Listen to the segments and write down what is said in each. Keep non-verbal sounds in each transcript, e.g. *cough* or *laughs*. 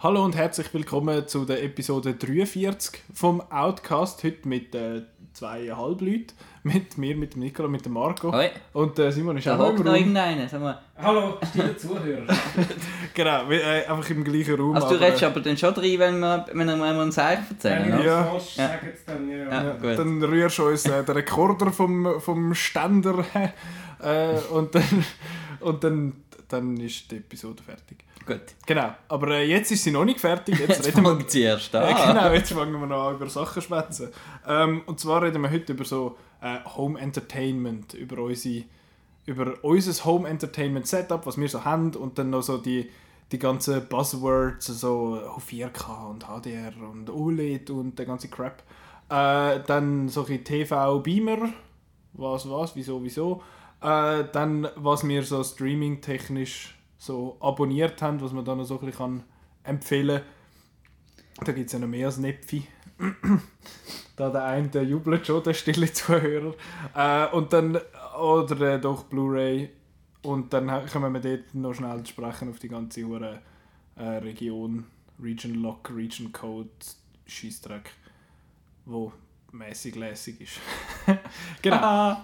Hallo und herzlich willkommen zu der Episode 43 vom Outcast. Heute mit äh, zweieinhalb Leuten. Mit mir, mit dem Nicola, mit dem Marco. Hoi. Und äh, Simon ist Da auch im noch Raum. irgendeiner. Sag mal. Hallo, stille Zuhörer. *laughs* Genau, wir, äh, einfach im gleichen Raum. Also du aber, redest aber dann schon rein, wenn wir, wenn wir mal ein Zeichen erzählen, Wenn Ja. ja. falsch Ja. sage, dann ja. Ja. Ja, dann rührst du uns äh, den Rekorder vom, vom Ständer *laughs* äh, und, dann, und dann, dann ist die Episode fertig. Gut. Genau, aber äh, jetzt ist sie noch nicht fertig. Jetzt, Jetzt reden wir fängt sie erst Ja, an. genau, jetzt fangen wir noch an über Sachen zu schwätzen. Ähm, und zwar reden wir heute über so äh, Home Entertainment, über, unsere, über unser Home Entertainment Setup, was wir so haben und dann noch so die, die ganzen Buzzwords, so oh, 4K und HDR und OLED und der ganze Crap. Äh, dann so ein TV-Beamer, was, was, wieso, wieso. Äh, dann, was wir so streaming-technisch so abonniert haben, was man dann noch so ein bisschen kann empfehlen kann. Da gibt es ja noch mehr als Nepfi. *clears throat* da der eine der jubelt schon, der stille Zuhörer. Äh, und dann, oder äh, doch Blu-ray. Und dann können wir dort noch schnell sprechen auf die ganze hure äh, Region, Region Lock, Region Code, Scheißdreck, wo mäßig lässig ist. *laughs* genau.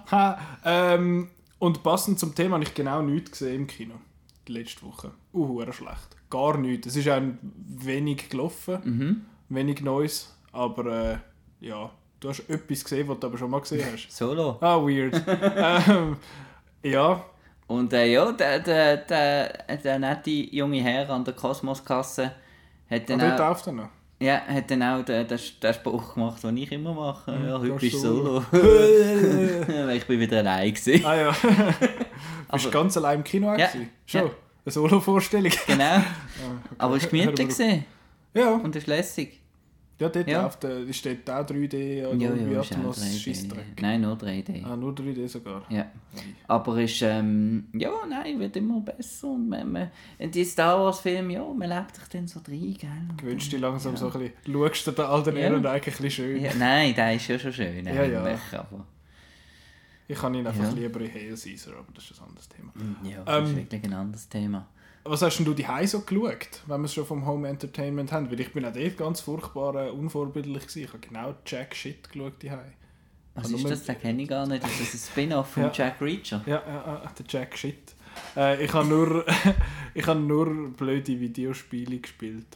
ähm, und passend zum Thema habe ich genau nichts gesehen im Kino. Die letzte Woche. Uh, schlecht. Gar nichts. Es ist auch wenig gelaufen Mhm. wenig Neues, aber äh, ja, du hast etwas gesehen, was du aber schon mal gesehen hast. *laughs* Solo. Ah, weird. *laughs* ähm, ja, Und äh, ja, der, der, der, der nette junge Herr an der Kosmoskasse hat und dann dort auch, dann noch. Ja, hat dann auch den, den, den Spruch gemacht, den ich immer mache. Ja, heute gehst bist du solo. *laughs* Solo. Weil ich bin wieder allein gewesen. ah ja. Bist du Aber- ganz allein im Kino Ja, gewesen? Schon? ja. Eine Solo-Vorstellung? Genau. *laughs* Ah, okay. Aber es war gemütlich. Ja, und es ist lässig. Ja dort Ja. äh, ist dort auch 3D oder Ja, ja, ist Atmos 3D. Scheissdreck. Nein, nur 3D. Ah, nur 3D sogar. Ja. Aber ist, ähm, ja, nein, wird immer besser. Und man, man, in die Star Wars Filme, ja, man lebt sich dann so rein, gell. Und Gewünscht dich langsam ja. so ein bisschen, schaust du den alten Ja. Eigentlich ein bisschen schön. Ja, nein, der ist ja schon schön. Ja, Aber, Ich kann ihn einfach lieber in Hail Caesar, aber das ist ein anderes Thema. ja, das ist Ähm, wirklich ein anderes Thema. Was hast denn du die so geschaut, wenn wir es schon vom Home Entertainment haben? Weil ich bin auch dort ganz furchtbar äh, unvorbildlich gewesen. Ich habe genau Jack Shit geschaut die Was nur ist das? Den kenne ich gar nicht. Das ist ein Spin-off von Ja. Jack Reacher. Ja, ja, ja, der Jack Shit. Äh, ich habe nur, *laughs* ich habe nur blöde Videospiele gespielt.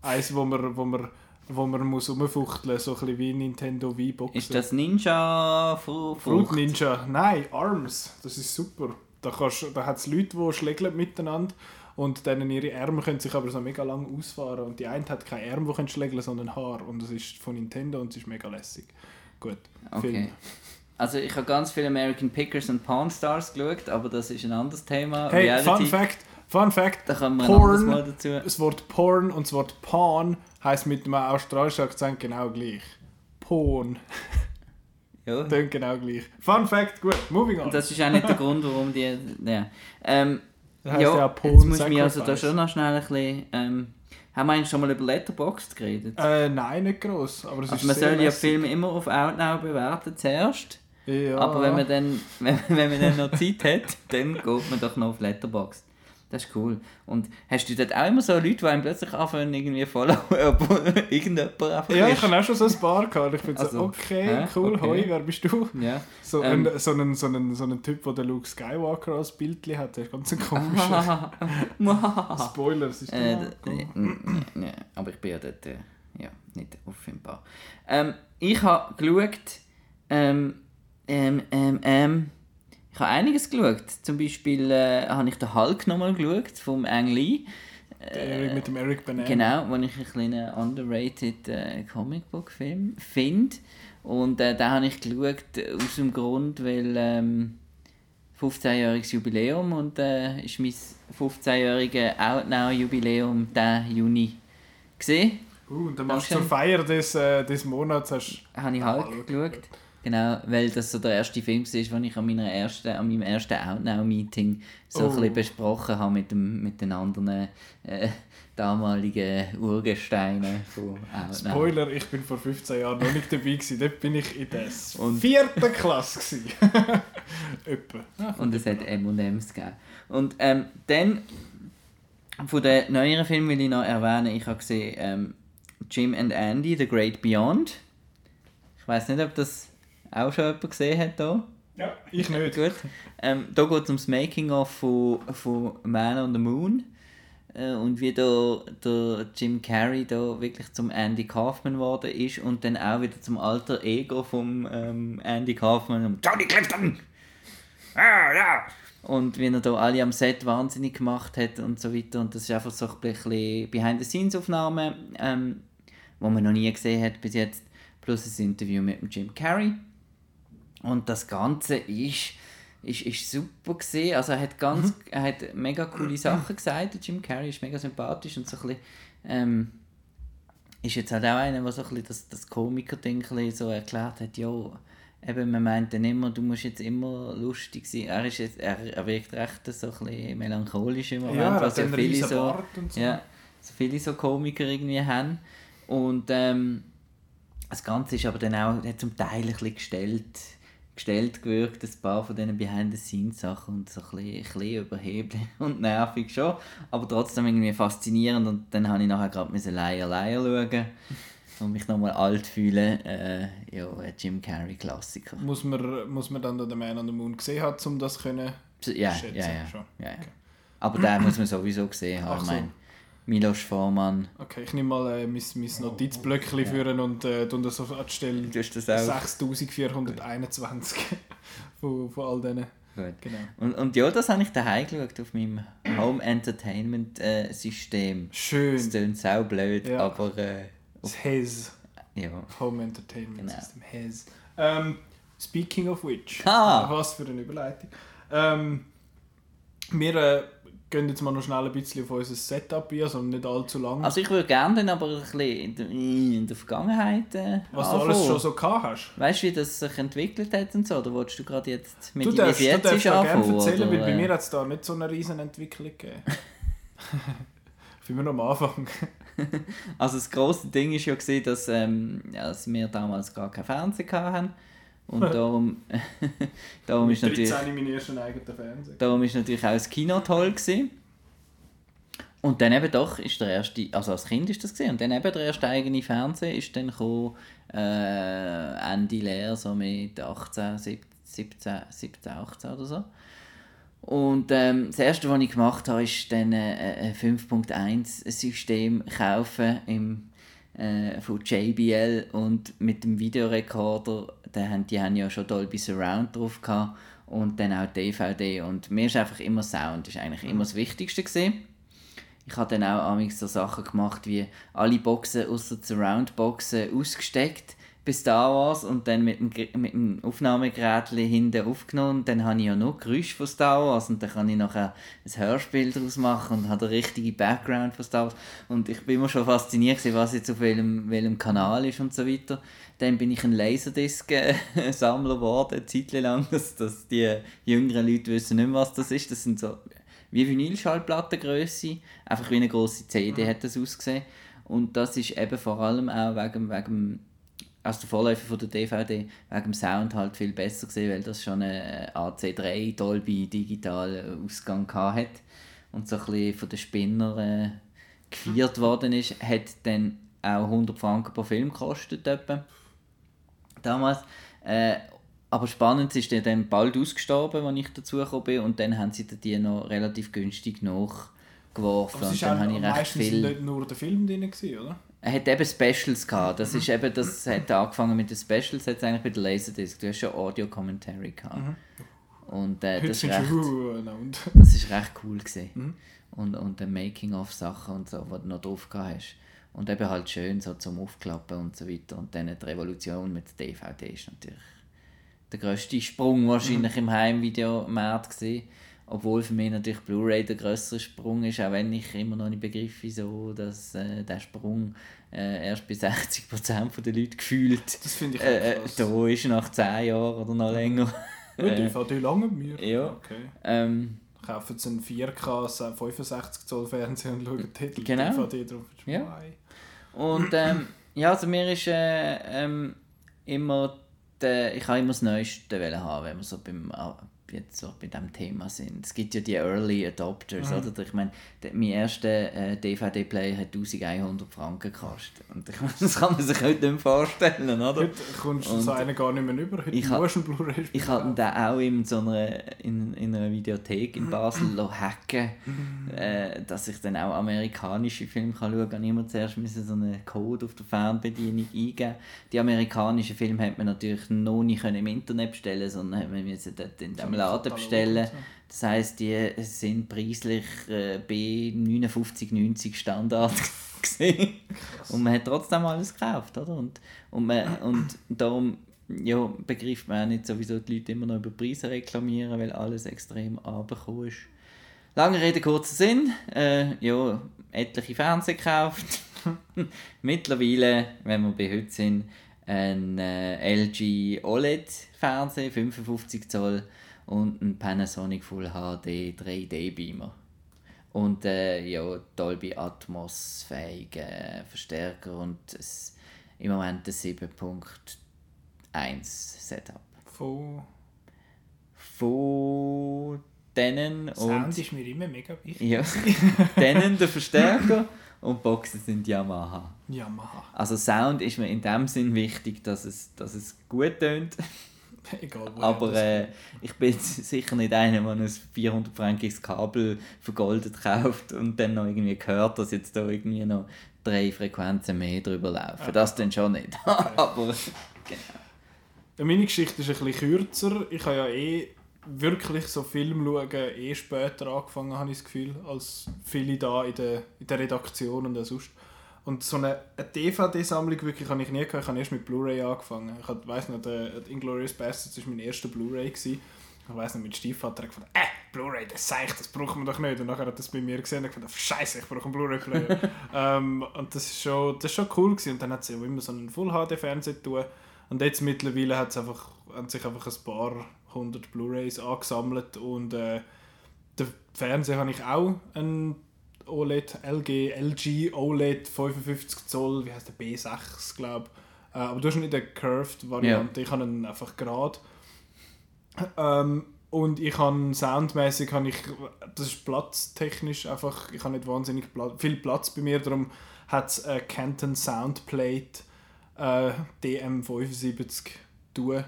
Eins, wo man, wo man, wo man muss rumfuchteln, so ein wie Nintendo Wii Boxen. Ist das Ninja Fruit? Fruit Ninja? Nein, Arms. Das ist super. Da, kannst- da hat es Leute, die schlägeln miteinander und dann ihre Ärmel können sich aber so mega lang ausfahren. Und die eine hat keine Arme, die schlägeln, sondern Haar. Und das ist von Nintendo und es ist mega lässig. Gut, Okay. Also ich habe ganz viele American Pickers und Pawn Stars geschaut, aber das ist ein anderes Thema. Hey, Reality. Fun Fact, Fun Fact. Da kommen wir Porn, Mal dazu. das Wort Porn und das Wort Pawn heisst mit einem australischen Akzent genau gleich. Porn. *laughs* Ja. Tönt genau gleich. Fun Fact, gut, moving on. Und das ist auch nicht der Grund, warum die... Ja. Ähm, Das heisst ja, ja Porn jetzt muss ich mich also da schon noch schnell ein bisschen... Ähm, haben wir eigentlich schon mal über Letterboxd geredet? Äh, nein, nicht gross. Aber also man soll ja. Filme immer auf Outnow bewerten zuerst. Ja. Aber wenn man dann, *laughs* wenn, wenn man dann noch Zeit hat, dann geht man doch noch auf Letterboxd. Das ist cool. Und hast du dort auch immer so Leute, die einem plötzlich anfangen, irgendwie followen, *laughs* ob irgendjemand einfach Ja, ist? ich habe auch schon so ein paar gehabt. Ich bin so, Also, okay, hä? cool, Okay. hoi, wer bist du? Ja. So, Ähm. ein, so, ein, so, ein, so ein Typ, der Luke Skywalker als Bildchen hat, der ist ganz ein komischer. *laughs* Spoiler, es ist Äh, d- äh, ja, aber ich bin ja dort äh, ja, nicht auffindbar. Ähm, ich habe geschaut, ähm, ähm, ähm, ähm, ich habe einiges geschaut. Zum Beispiel äh, habe ich den Hulk nochmal geschaut, vom Ang Lee. Der mit dem Eric Banana. Genau, wo ich einen kleinen underrated äh, Comicbook-Film finde. Und äh, den habe ich geschaut äh, aus dem Grund, weil ähm, 15-jähriges Jubiläum und äh, ist mein 15-jähriges Outnow-Jubiläum diesen Juni gesehen. Uh, und dann machst du zur Feier des, äh, des Monats hast Habe ich halt Hulk geschaut. Genau, weil das so der erste Film war, den ich an, meiner ersten, an meinem ersten Outnow-Meeting so Oh. ein bisschen besprochen habe mit, dem, mit den anderen äh, damaligen Urgesteinen von Outnow. Spoiler, ich bin vor 15 Jahren noch nicht dabei gewesen. Dort bin ich in der Und- vierten Klasse. *laughs* Etwa. Und es hat M&M's gegeben. Und ähm, dann Von den neueren Filmen will ich noch erwähnen, ich habe gesehen ähm, Jim and Andy, The Great Beyond. Ich weiß nicht, ob das auch schon jemand gesehen hat hier. Ja, ich nicht. Gut. Ähm, da geht es ums Making-of von, von Man on the Moon. Äh, und wie da, der Jim Carrey da wirklich zum Andy Kaufman geworden ist und dann auch wieder zum alter Ego vom ähm, Andy Kaufman. Johnny Clifton! Ah, ja! Und wie er da alle am Set wahnsinnig gemacht hat und so weiter. Und das ist einfach so ein bisschen Behind-the-Scenes-Aufnahme, ähm, wo man noch nie gesehen hat bis jetzt. Plus ein Interview mit dem Jim Carrey. Und das Ganze ist, ist, ist super gesehen. Also er hat ganz, mhm. er hat mega coole Sachen gesagt. Der Jim Carrey ist mega sympathisch und so ein bisschen, ähm, ist jetzt halt auch einer, der so ein bisschen das, das Komiker-Ding so erklärt hat, ja, eben, man meint dann immer, du musst jetzt immer lustig sein. Er, ist jetzt, er, er wirkt recht so ein bisschen melancholisch im Moment, ja, was ja viele so, so. Ja, so viele so Komiker irgendwie haben. Und ähm, das Ganze ist aber dann auch hat zum Teil ein bisschen gestellt gestellt gewirkt, ein paar von diesen Behind-the-Scenes-Sachen und so ein bisschen, ein bisschen überheblich *laughs* und nervig schon, aber trotzdem irgendwie faszinierend und dann habe ich nachher gerade Liar Liar schauen und mich nochmal alt fühlen. Äh, ja, Jim Carrey Klassiker. Muss man, muss man dann den Man on the Moon gesehen haben, um das zu ja, schätzen? Ja, ja. Schon. ja, ja. Okay. Aber den muss man sowieso gesehen haben. So. Milos Forman. Okay, ich nehme mal äh, mein, mein Notizblöckchen ja. führen und äh, das auf die Stelle 6421 von, von all denen. Gut. Genau. Und, und ja, das habe ich daheim geschaut auf meinem Home Entertainment äh, System. Schön. Das klingt sau blöd, ja. aber. Äh, das HES. Ja. Home Entertainment genau. System HES. Ähm, speaking of which. Ah. Was für eine Überleitung. Ähm, wir äh, gehen jetzt mal noch schnell ein bisschen auf unser Setup ein, also nicht allzu lange. Also ich würde gerne dann aber ein bisschen in der, in der Vergangenheit äh, Was anfangen. du alles schon so gehabt hast. Weißt du, wie das sich entwickelt hat und so? Oder wolltest du gerade jetzt mit du darfst, wie jetzt du darfst gerne erzählen, oder? weil bei mir hat es da nicht so eine riesen Entwicklung gegeben. *laughs* Wie wir noch am Anfang. also das grosse Ding ist ja gesehen, dass, ähm, dass wir damals gar kein Fernsehen hatten und *laughs* darum, *laughs* darum ist natürlich... Darum ist natürlich auch das Kino toll gewesen. Und dann eben doch ist der erste, also als Kind ist das gesehen und dann eben der erste eigene Fernseher ist dann gekommen, äh, Ende Lehr, so mit 18, 17, 17, 18 oder so. Und ähm, das erste, was ich gemacht habe, ist dann äh, ein 5.1 System kaufen im, äh, von JBL und mit dem Videorekorder haben, die haben ja schon Dolby Surround drauf gehabt und dann auch DVD und mir ist einfach immer Sound, das ist eigentlich immer das Wichtigste gewesen. Ich habe dann auch so Sachen gemacht wie alle Boxen außer Surround-Boxen ausgesteckt bis Star Wars und dann mit dem, mit dem Aufnahmegerät hinten aufgenommen. Und dann habe ich ja nur Geräusche von Star Wars und dann kann ich nachher ein Hörspiel daraus machen und habe den richtigen Background von Star Wars. Und ich bin immer schon fasziniert, was jetzt auf welchem, welchem Kanal ist und so weiter. Dann bin ich ein Laserdisc-Sammler geworden, eine Zeit lang, dass, dass die jüngeren Leute wissen nicht mehr, was das ist. Das sind so wie Vinylschallplattengröße, einfach wie eine große CD hat das ausgesehen. Und das ist eben vor allem auch wegen, wegen als der Vorläufer von der DVD wegen dem Sound halt viel besser gesehen, weil das schon einen AC3 Dolby digital Ausgang hat und so ein bisschen von den Spinner äh, gefeiert worden ist, hat dann auch 100 Franken pro Film gekostet etwa. damals. Äh, aber spannend ist der dann bald ausgestorben, als ich dazu gekommen bin und dann haben sie die noch relativ günstig nachgeworfen. Aber es und dann habe ich recht viel... nicht nur der Film drin, oder? Er hat eben Specials gehabt. Das ist eben, das hat angefangen mit den Specials, hat eigentlich bei der Laserdisc. Du hast schon Audio Commentary gehabt. Mhm. Und äh, das, ist recht, das ist recht cool gesehen. Mhm. Und, und der Making-of Sachen und so, was du noch drauf gehabt hast. Und eben halt schön so zum Aufklappen und so weiter. Und dann die Revolution mit der DVD ist natürlich der grösste Sprung wahrscheinlich mhm. im Heimvideomarkt gesehen obwohl für mich natürlich Blu-ray der größere Sprung ist, auch wenn ich immer noch nicht begriffen so, dass äh, der Sprung äh, erst bei 60% der Leute gefühlt das ich äh, äh da ist nach 10 Jahren oder noch länger. Ja, die DVD lange mir. Ja. Okay. Ähm, Kaufen Sie einen 4K 65 Zoll Fernseher und schauen die genau. DVD drauf. Ja. Und ähm, ja, also mir ist äh, ähm, immer der, ich habe immer das Neueste haben, wenn wir so beim jetzt so bei diesem Thema sind. Es gibt ja die Early Adopters, mhm. oder? Ich meine, mein erster äh, DVD-Player hat 1100 Franken gekostet. Und *laughs* das kann man sich heute nicht mehr vorstellen, oder? Heute kommst du so einen gar nicht mehr über. Heute ich musst einen Blu-ray Ich habe den auch in, so einer, in, in einer Videothek in Basel hacken äh, dass ich dann auch amerikanische Filme kann schauen kann. Ich immer zuerst müssen so einen Code auf der Fernbedienung eingeben. Die amerikanischen Filme hat man natürlich noch nicht im Internet bestellen sondern man müssen dort in dem Laden bestellen. Das heisst, die sind preislich äh, bei 59,90 Standard *laughs* gesehen. Und man hat trotzdem alles gekauft, oder? Und, und, man, und darum ja, begreift man auch nicht, sowieso die Leute immer noch über Preise reklamieren, weil alles extrem runtergekommen ist. Lange Rede, kurzer Sinn. Äh, ja, etliche Fernseher gekauft. *laughs* Mittlerweile, wenn wir bei heute sind, ein äh, LG OLED Fernseher, 55 Zoll und ein Panasonic Full HD 3D Beamer. Und äh, ja, Dolby Atmos fähige Verstärker und es, im Moment ein 7.1 Setup. Von? Von denen Sound und... ist mir immer mega wichtig. Ja, *laughs* denen der Verstärker und Boxen sind Yamaha. Yamaha. Also Sound ist mir in dem Sinn wichtig, dass es, dass es gut tönt. *laughs* Egal, Aber äh, ich bin *laughs* sicher nicht einer, der ein 400-frankiges Kabel vergoldet kauft und dann noch irgendwie hört, dass jetzt da irgendwie noch drei Frequenzen mehr drüber laufen. Ja. Das dann schon nicht. *laughs* Aber genau. Meine Geschichte ist ein bisschen kürzer. Ich habe ja eh wirklich so Film schauen eh später angefangen, habe ich das Gefühl, als viele da in der, in der Redaktion und sonst. Und so eine, eine DVD-Sammlung wirklich habe ich nie gehabt. Ich habe erst mit Blu-ray angefangen. Ich weiß noch, der Inglourious Bastards war mein erster Blu-ray. Ich weiß noch, mein Stiefvater hat gesagt, äh, Blu-ray, das zeigt, das braucht man doch nicht. Und nachher hat er das bei mir gesehen und gesagt, scheiße, ich brauche einen Blu-ray-Player. *laughs* ähm, und das ist schon, das ist schon cool gewesen. Und dann hat sie auch immer so einen Full-HD-Fernseher tun. Und jetzt mittlerweile hat es einfach, haben sich einfach ein paar 100 Blu-rays angesammelt und äh, der Fernseher habe ich auch einen OLED, LG, LG OLED 55 Zoll, wie heißt der B6 glaube äh, aber du hast nicht eine Curved Variante, ja. ich habe einen einfach gerade. Ähm, und ich habe soundmäßig habe ich, das ist platztechnisch einfach, ich habe nicht wahnsinnig Platz, viel Platz bei mir, darum hat es eine Canton Soundplate äh, DM75 tun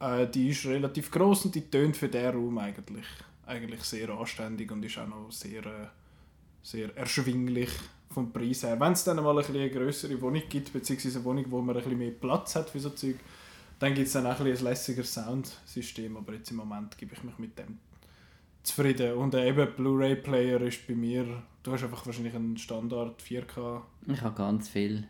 äh, die ist relativ groß und die tönt für den Raum eigentlich, eigentlich sehr anständig und ist auch noch sehr, äh, sehr erschwinglich vom Preis her. Wenn es dann mal ein eine größere Wohnung gibt, beziehungsweise eine Wohnung, wo man ein bisschen mehr Platz hat für so Zeug, dann gibt es dann auch ein, ein lässigeres Soundsystem, aber jetzt im Moment gebe ich mich mit dem zufrieden. Und eben Blu-ray-Player ist bei mir, du hast einfach wahrscheinlich einen Standard 4K. Ich habe ganz viel.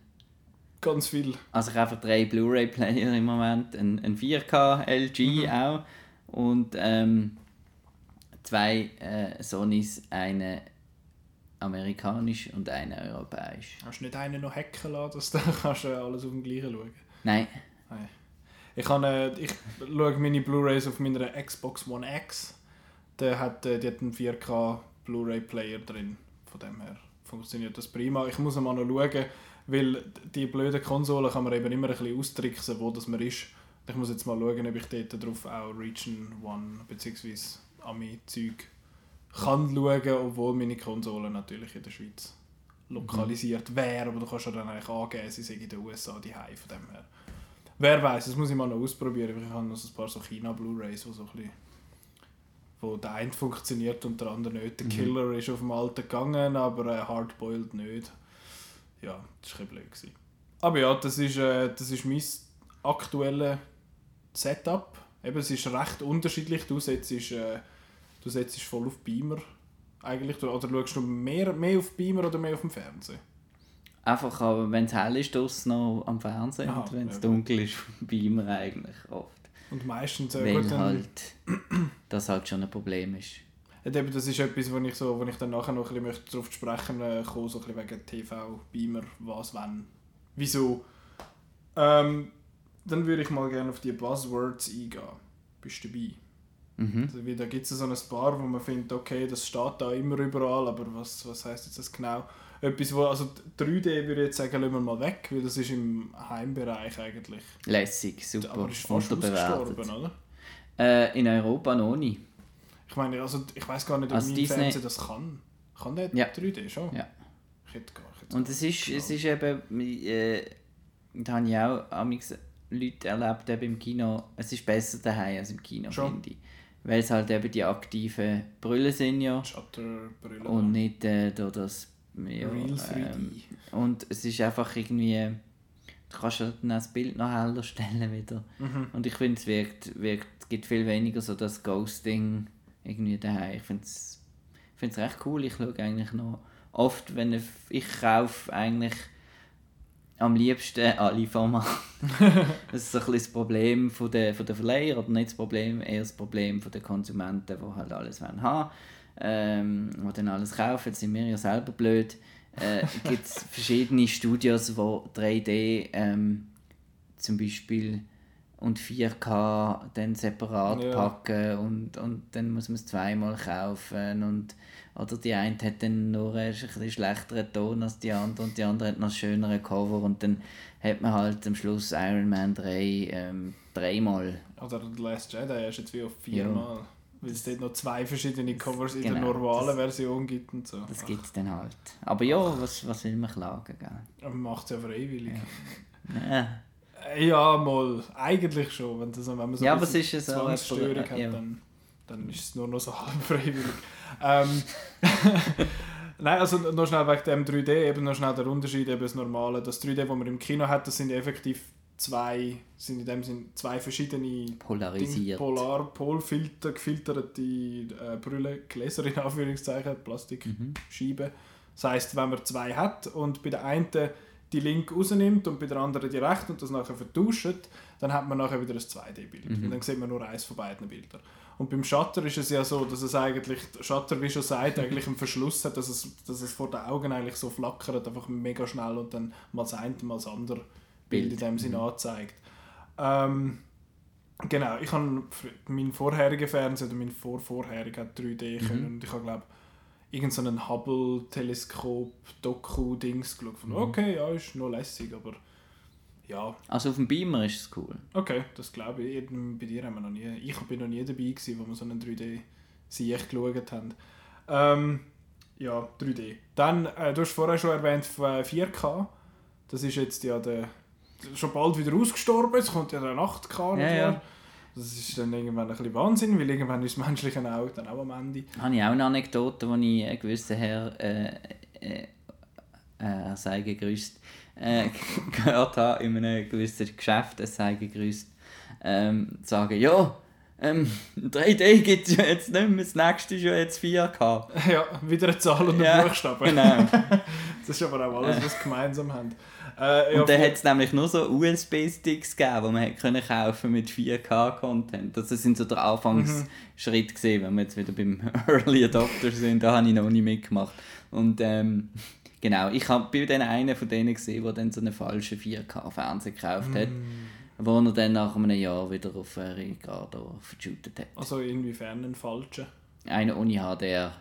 Ganz viel. Also ich habe einfach drei Blu-ray-Player im Moment, ein, ein 4K LG mhm. auch und ähm, zwei äh, Sonys, eine amerikanisch und eine europäisch. Hast du nicht einen noch hacken lassen, dass du *laughs* kannst, äh, alles auf dem gleichen schauen Nein. Nein. Ich, habe, äh, ich schaue meine Blu-rays auf meiner Xbox One X. Der hat, äh, die hat einen 4K Blu-ray-Player drin. Von dem her funktioniert das prima. Ich muss mal noch schauen, weil die blöden Konsolen kann man eben immer ein bisschen austricksen, wo das man ist. Ich muss jetzt mal schauen, ob ich dort drauf auch Region One bzw. Ami-Zeug kann schauen, obwohl meine Konsole natürlich in der Schweiz lokalisiert mhm. wäre. Aber du kannst ja dann eigentlich angeben, sie sind in den USA die von dem her. Wer weiß, das muss ich mal noch ausprobieren. Ich habe noch ein paar so China-Blu-Rays, wo so ein bisschen wo der eine funktioniert und der andere nicht. Der mhm. Killer ist auf dem alten gegangen, aber äh, Hardboiled nicht ja, das war ein blöd. Gewesen. Aber ja, das ist, äh, das ist mein aktuelles Setup. Eben, es ist recht unterschiedlich. Du setzt, äh, du setzt voll auf Beamer eigentlich. Oder schaust du mehr, mehr auf Beamer oder mehr auf dem Fernsehen? Einfach, wenn es hell ist, noch am Fernsehen Aha, und wenn es ja, dunkel ist, *laughs* Beamer eigentlich oft. Und meistens... Äh, Weil halt das halt schon ein Problem ist. Ja, das ist etwas, wo ich, so, wo ich dann nachher noch ein bisschen darauf sprechen äh, komme, so ein wegen TV, Beamer, was, wann, wieso. Ähm, dann würde ich mal gerne auf die Buzzwords eingehen. Bist du dabei? Mhm. Also, da gibt es so ein paar, wo man findet, okay, das steht da immer überall, aber was, was heisst jetzt das genau? Etwas, wo, also 3D würde ich jetzt sagen, lassen wir mal weg, weil das ist im Heimbereich eigentlich. Lässig, super. Aber ist fast ausgestorben, oder? Äh, in Europa noch nicht. Ich meine, also ich weiß gar nicht, ob Also mein Disney- Fernseher das kann. Kann der Ja. 3D schon? Ja. Ich hätte gar ich hätte Und es ist, es ist eben, äh, da habe ich auch amigs Leute erlebt eben im Kino, es ist besser daheim als im Kino, Schon. finde ich. Weil es halt eben die aktiven Brüllen sind ja Shutterbrille. und nicht äh, durch das ja, Real 3D. ähm, und es ist einfach irgendwie, du kannst ja dann auch das Bild noch heller stellen wieder. Mhm. Und ich finde, es wirkt, wirkt, gibt viel weniger so das Ghosting irgendwie daheim. Ich finde es recht cool. Ich schaue eigentlich noch oft, wenn ich, ich kaufe eigentlich am liebsten alle Formate. *laughs* das ist so ein bisschen das Problem von der, von der Verleiher, oder nicht das Problem, eher das Problem von der Konsumenten, die halt alles wollen haben ähm, die dann alles kaufen. Jetzt sind wir ja selber blöd. Äh, gibt es *laughs* verschiedene Studios, die 3D ähm, zum Beispiel und 4K dann separat Ja. packen und, und dann muss man es zweimal kaufen und oder die eine hat dann nur einen schlechteren Ton als die andere und die andere hat noch schönere Cover und dann hat man halt am Schluss Iron Man 3 ähm, dreimal. Oder The Last Jedi ist jetzt wie auf Ja. viermal. Weil es dort noch zwei verschiedene Covers in der genau, normalen das- Version gibt und so. Das gibt es dann halt. Aber ja, was, was will man klagen, gell? Aber man macht es ja freiwillig. Ja. Äh, Ja, mal. Eigentlich schon. Wenn, das, wenn man so Ja, aber es ist ja so Zwangsstörung hat, ja. dann, dann ist es nur noch so halb freiwillig. Ähm, *laughs* Nein, also noch schnell wegen dem 3D, eben noch schnell der Unterschied, eben das Normale. Das 3D, das man im Kino hat, das sind effektiv zwei, sind in dem Sinn zwei verschiedene Ding, Polarisiert. Polar, Polfilter, gefilterte äh, Brille, Gläser in Anführungszeichen, Plastikscheiben. Das heisst, wenn man zwei hat und bei der einen die linke rausnimmt und bei der anderen die rechte und das nachher vertauscht, dann hat man nachher wieder ein 2D-Bild. Und dann sieht man nur eins von beiden Bildern. Und beim Shutter ist es ja so, dass es eigentlich, Shutter, wie schon sagt, eigentlich einen Verschluss hat, dass es, dass es vor den Augen eigentlich so flackert, einfach mega schnell und dann mal das eine, mal das andere Bild in dem Sinn anzeigt. Ähm, genau, ich habe meinen vorherigen Fernseher oder mein vorvorheriger hat 3D können und ich habe glaube irgend so einen Hubble-Teleskop Doku-Dings geschaut. Von, Okay, ja, ist noch lässig, aber ja, Also auf dem Beamer ist es cool. okay, das glaube ich. Bei dir haben wir noch nie, ich bin noch nie dabei gewesen, wo wir so einen 3D-Sieg geschaut haben. Ähm, ja, 3D. Dann, äh, du hast vorher schon erwähnt, äh, 4K. Das ist jetzt ja der, schon bald wieder ausgestorben. Es kommt ja der 8K. nicht Ja, ja. Das ist dann irgendwann ein bisschen Wahnsinn, weil irgendwann ist das menschliche Auge dann auch am Ende. Habe ich auch eine Anekdote, wo ich einen gewissen Herr, äh, äh, äh, sei gegrüßt, äh, *laughs* gehört habe in einem gewissen Geschäft, er sei gegrüßt, ähm, sagen, ja, ähm, 3D gibt es ja jetzt nicht mehr, das nächste ist ja jetzt 4K. *laughs* Ja, wieder eine Zahl und ein Ja, Buchstabe. Genau. *laughs* Das ist aber auch alles, was sie gemeinsam haben. Äh, Und dann hat es nämlich nur so USB-Sticks gegeben, die man hätte können kaufen mit 4K-Content. Das sind so der Anfangsschritt gesehen, wenn wir jetzt wieder beim Early Adopter sind. Da habe ich noch nicht mitgemacht. Und ähm, genau, ich habe bei denen einen von denen gesehen, der dann so einen falschen 4K-Fernseher gekauft hat, wo er dann nach einem Jahr wieder auf äh, Ricardo verschootet hat. also inwiefern ein falscher? Einer ohne HDR.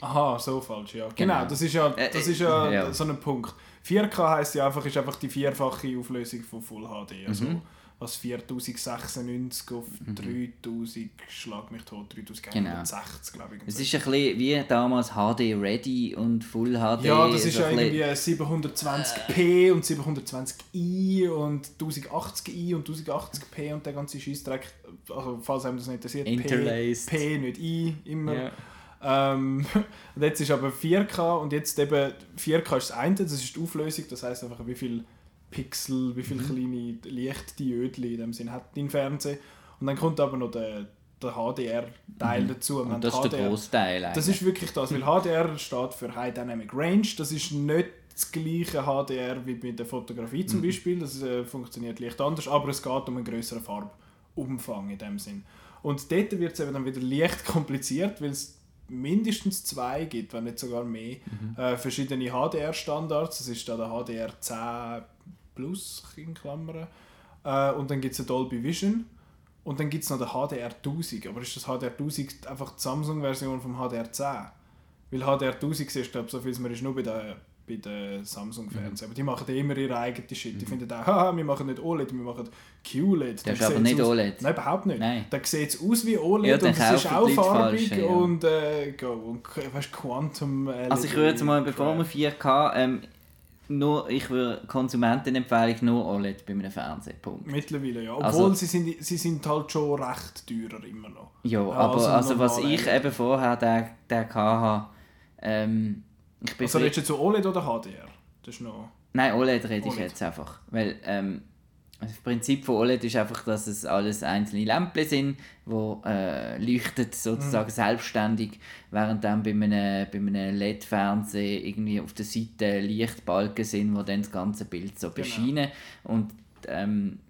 Aha, so falsch, ja. Genau, Genau. das ist ja, Äh, das äh, ist ja, ja. so ein Punkt. 4K heisst ja einfach, ist einfach die vierfache Auflösung von Full HD. Also Mhm. Was 4096 auf 3000, schlag mich tot, 3160 glaube ich. Es ist ein bisschen wie damals HD Ready und Full HD. ja, das ist so ja ein bisschen- irgendwie 720p und 720i und 1080i und 1080p und der ganze Scheissdreck. Also falls einem das nicht interessiert, P, Interlaced. P nicht i, immer. Ja. Ähm, *laughs* und jetzt ist aber 4K und jetzt eben 4K ist das eine, das ist die Auflösung, das heißt einfach wie viel Pixel, wie Mhm. viele kleine Lichtdiödel in dem Sinn hat dein Fernseher. Und dann kommt aber noch der, der HDR-Teil dazu. Mhm. Und das ist der HDR Großteil das ist wirklich das, weil HDR steht für High Dynamic Range. Das ist nicht das gleiche HDR wie bei der Fotografie Mhm. zum Beispiel. Das äh, funktioniert leicht anders, aber es geht um einen größeren Farbumfang in dem Sinn. Und dort wird es eben dann wieder leicht kompliziert, weil es mindestens zwei gibt, wenn nicht sogar mehr, Mhm. äh, verschiedene HDR-Standards. Das ist da der HDR 10 Plus in Klammern. Äh, und dann gibt es eine Dolby Vision. Und dann gibt es noch den HDR 1000. Aber ist das HDR 1000 einfach die Samsung-Version vom HDR 10? Weil HDR 1000 siehst du, glaub, so viel mir ist nur bei den bei den Samsung-Fernsehen. Aber die machen immer ihre eigene Shit. Die finden auch, haha, wir machen nicht OLED, wir machen QLED. Das ist aber nicht aus- OLED. Nein, überhaupt nicht. Nein. Dann sieht es aus wie OLED Ja, und es ist auch farbig falsch, ja. und, äh, go, und weißt, Quantum LED. Also ich würde jetzt mal, bevor wir 4K, ähm, nur, ich würde Konsumentenempfehlung nur OLED bei einem Fernseher, Punkt. Mittlerweile, ja. Obwohl Also- sie, sind, sie sind halt schon recht teurer immer noch. Ja, Ja, aber also also, was ich eben vorher den, den hatte, ähm, ich bin Also redest du zu OLED oder HDR? Das ist noch... Nein, OLED rede ich OLED. jetzt einfach. Weil ähm, das Prinzip von OLED ist einfach, dass es alles einzelne Lämpchen sind, die äh, leuchten sozusagen Mhm. selbstständig, während dann bei einem, bei einem LED-Fernseher irgendwie auf der Seite Lichtbalken sind, die dann das ganze Bild Genau. so bescheinen. Und ähm,